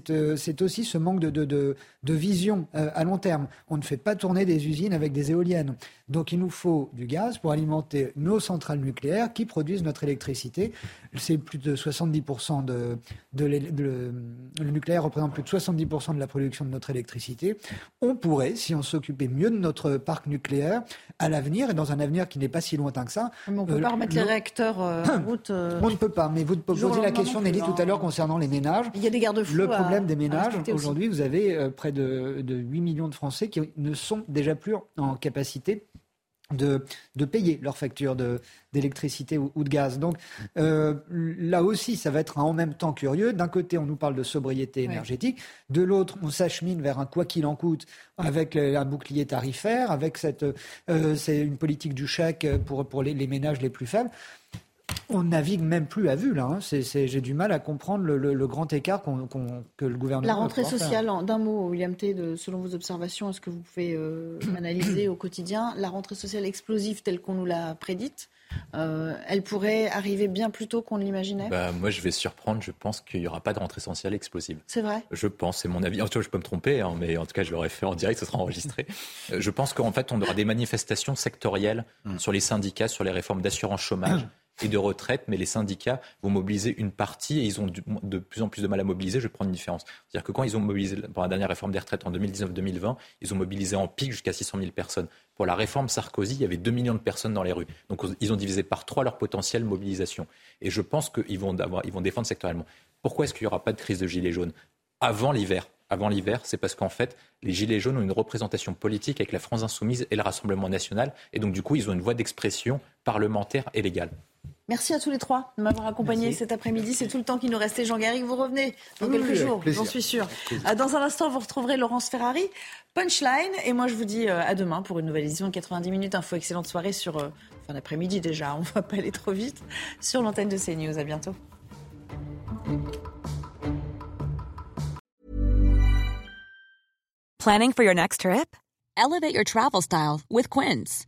euh, c'est aussi ce manque de, de, vision euh, à long terme. On ne fait pas tourner des usines avec des éoliennes. Donc il nous faut du gaz pour alimenter nos centrales nucléaires qui produisent notre électricité. C'est plus de 70% de, de, le nucléaire représente plus de 70% de la production de notre électricité. On pourrait, si on s'occupait mieux de notre parc nucléaire, à l'avenir et dans un avenir qui n'est pas si lointain que ça. on ne peut euh, pas remettre les réacteurs euh, en route. Euh, on ne peut pas. Mais vous posez la question, Nelly, tout à l'heure concernant les ménages. Il y a des garde-fous. Le problème des ménages, aujourd'hui, vous avez près de, de 8 millions de Français qui ne sont déjà plus en capacité de, de, payer leurs factures d'électricité ou, de gaz. Donc euh, là aussi, ça va être un en même temps curieux. D'un côté, on nous parle de sobriété énergétique. De l'autre, on s'achemine vers un quoi qu'il en coûte avec un bouclier tarifaire, avec cette, euh, c'est une politique du chèque pour, pour les, les ménages les plus faibles on navigue même plus à vue là. Hein. j'ai du mal à comprendre le, grand écart que le gouvernement. La rentrée sociale, d'un mot, William T. selon vos observations, est-ce que vous pouvez euh, analyser au quotidien la rentrée sociale explosive telle qu'on nous l'a prédite euh, elle pourrait arriver bien plus tôt qu'on ne l'imaginait? Bah, Moi, je vais surprendre. Je pense qu'il n'y aura pas de rentrée sociale explosive. C'est vrai? Je pense, c'est mon avis. En tout cas, je peux me tromper, hein, mais en tout cas, je l'aurais fait en direct, ce sera enregistré. Euh, je pense qu'en fait, on aura des manifestations sectorielles mm. sur les syndicats, sur les réformes d'assurance chômage et de retraite, mais les syndicats vont mobiliser une partie et ils ont de plus en plus de mal à mobiliser. Je vais prendre une différence. C'est-à-dire que quand ils ont mobilisé pour la dernière réforme des retraites en 2019-2020, ils ont mobilisé en pic jusqu'à 600 000 personnes. Pour la réforme Sarkozy, il y avait 2 millions de personnes dans les rues. Donc ils ont divisé par trois leur potentiel mobilisation. Et je pense qu'ils vont, vont défendre sectoriellement. Pourquoi est-ce qu'il n'y aura pas de crise de gilets jaunes? Avant l'hiver avant l'hiver, c'est parce qu'en fait, les Gilets jaunes ont une représentation politique avec la France insoumise et le Rassemblement national. Et donc, du coup, ils ont une voie d'expression parlementaire et légale. Merci à tous les trois de m'avoir accompagné cet après-midi. C'est tout le temps qui nous restait. Jean Garrigue, vous revenez dans quelques jours, j'en suis sûr. Euh, dans un instant, vous retrouverez Laurence Ferrari, Punchline. Et moi, je vous dis euh, à demain pour une nouvelle édition de 90 minutes. Info excellente soirée sur euh, fin d'après-midi déjà. On va pas aller trop vite sur l'antenne de CNews. À bientôt. Planning for your next trip? Elevate your travel style with Quince.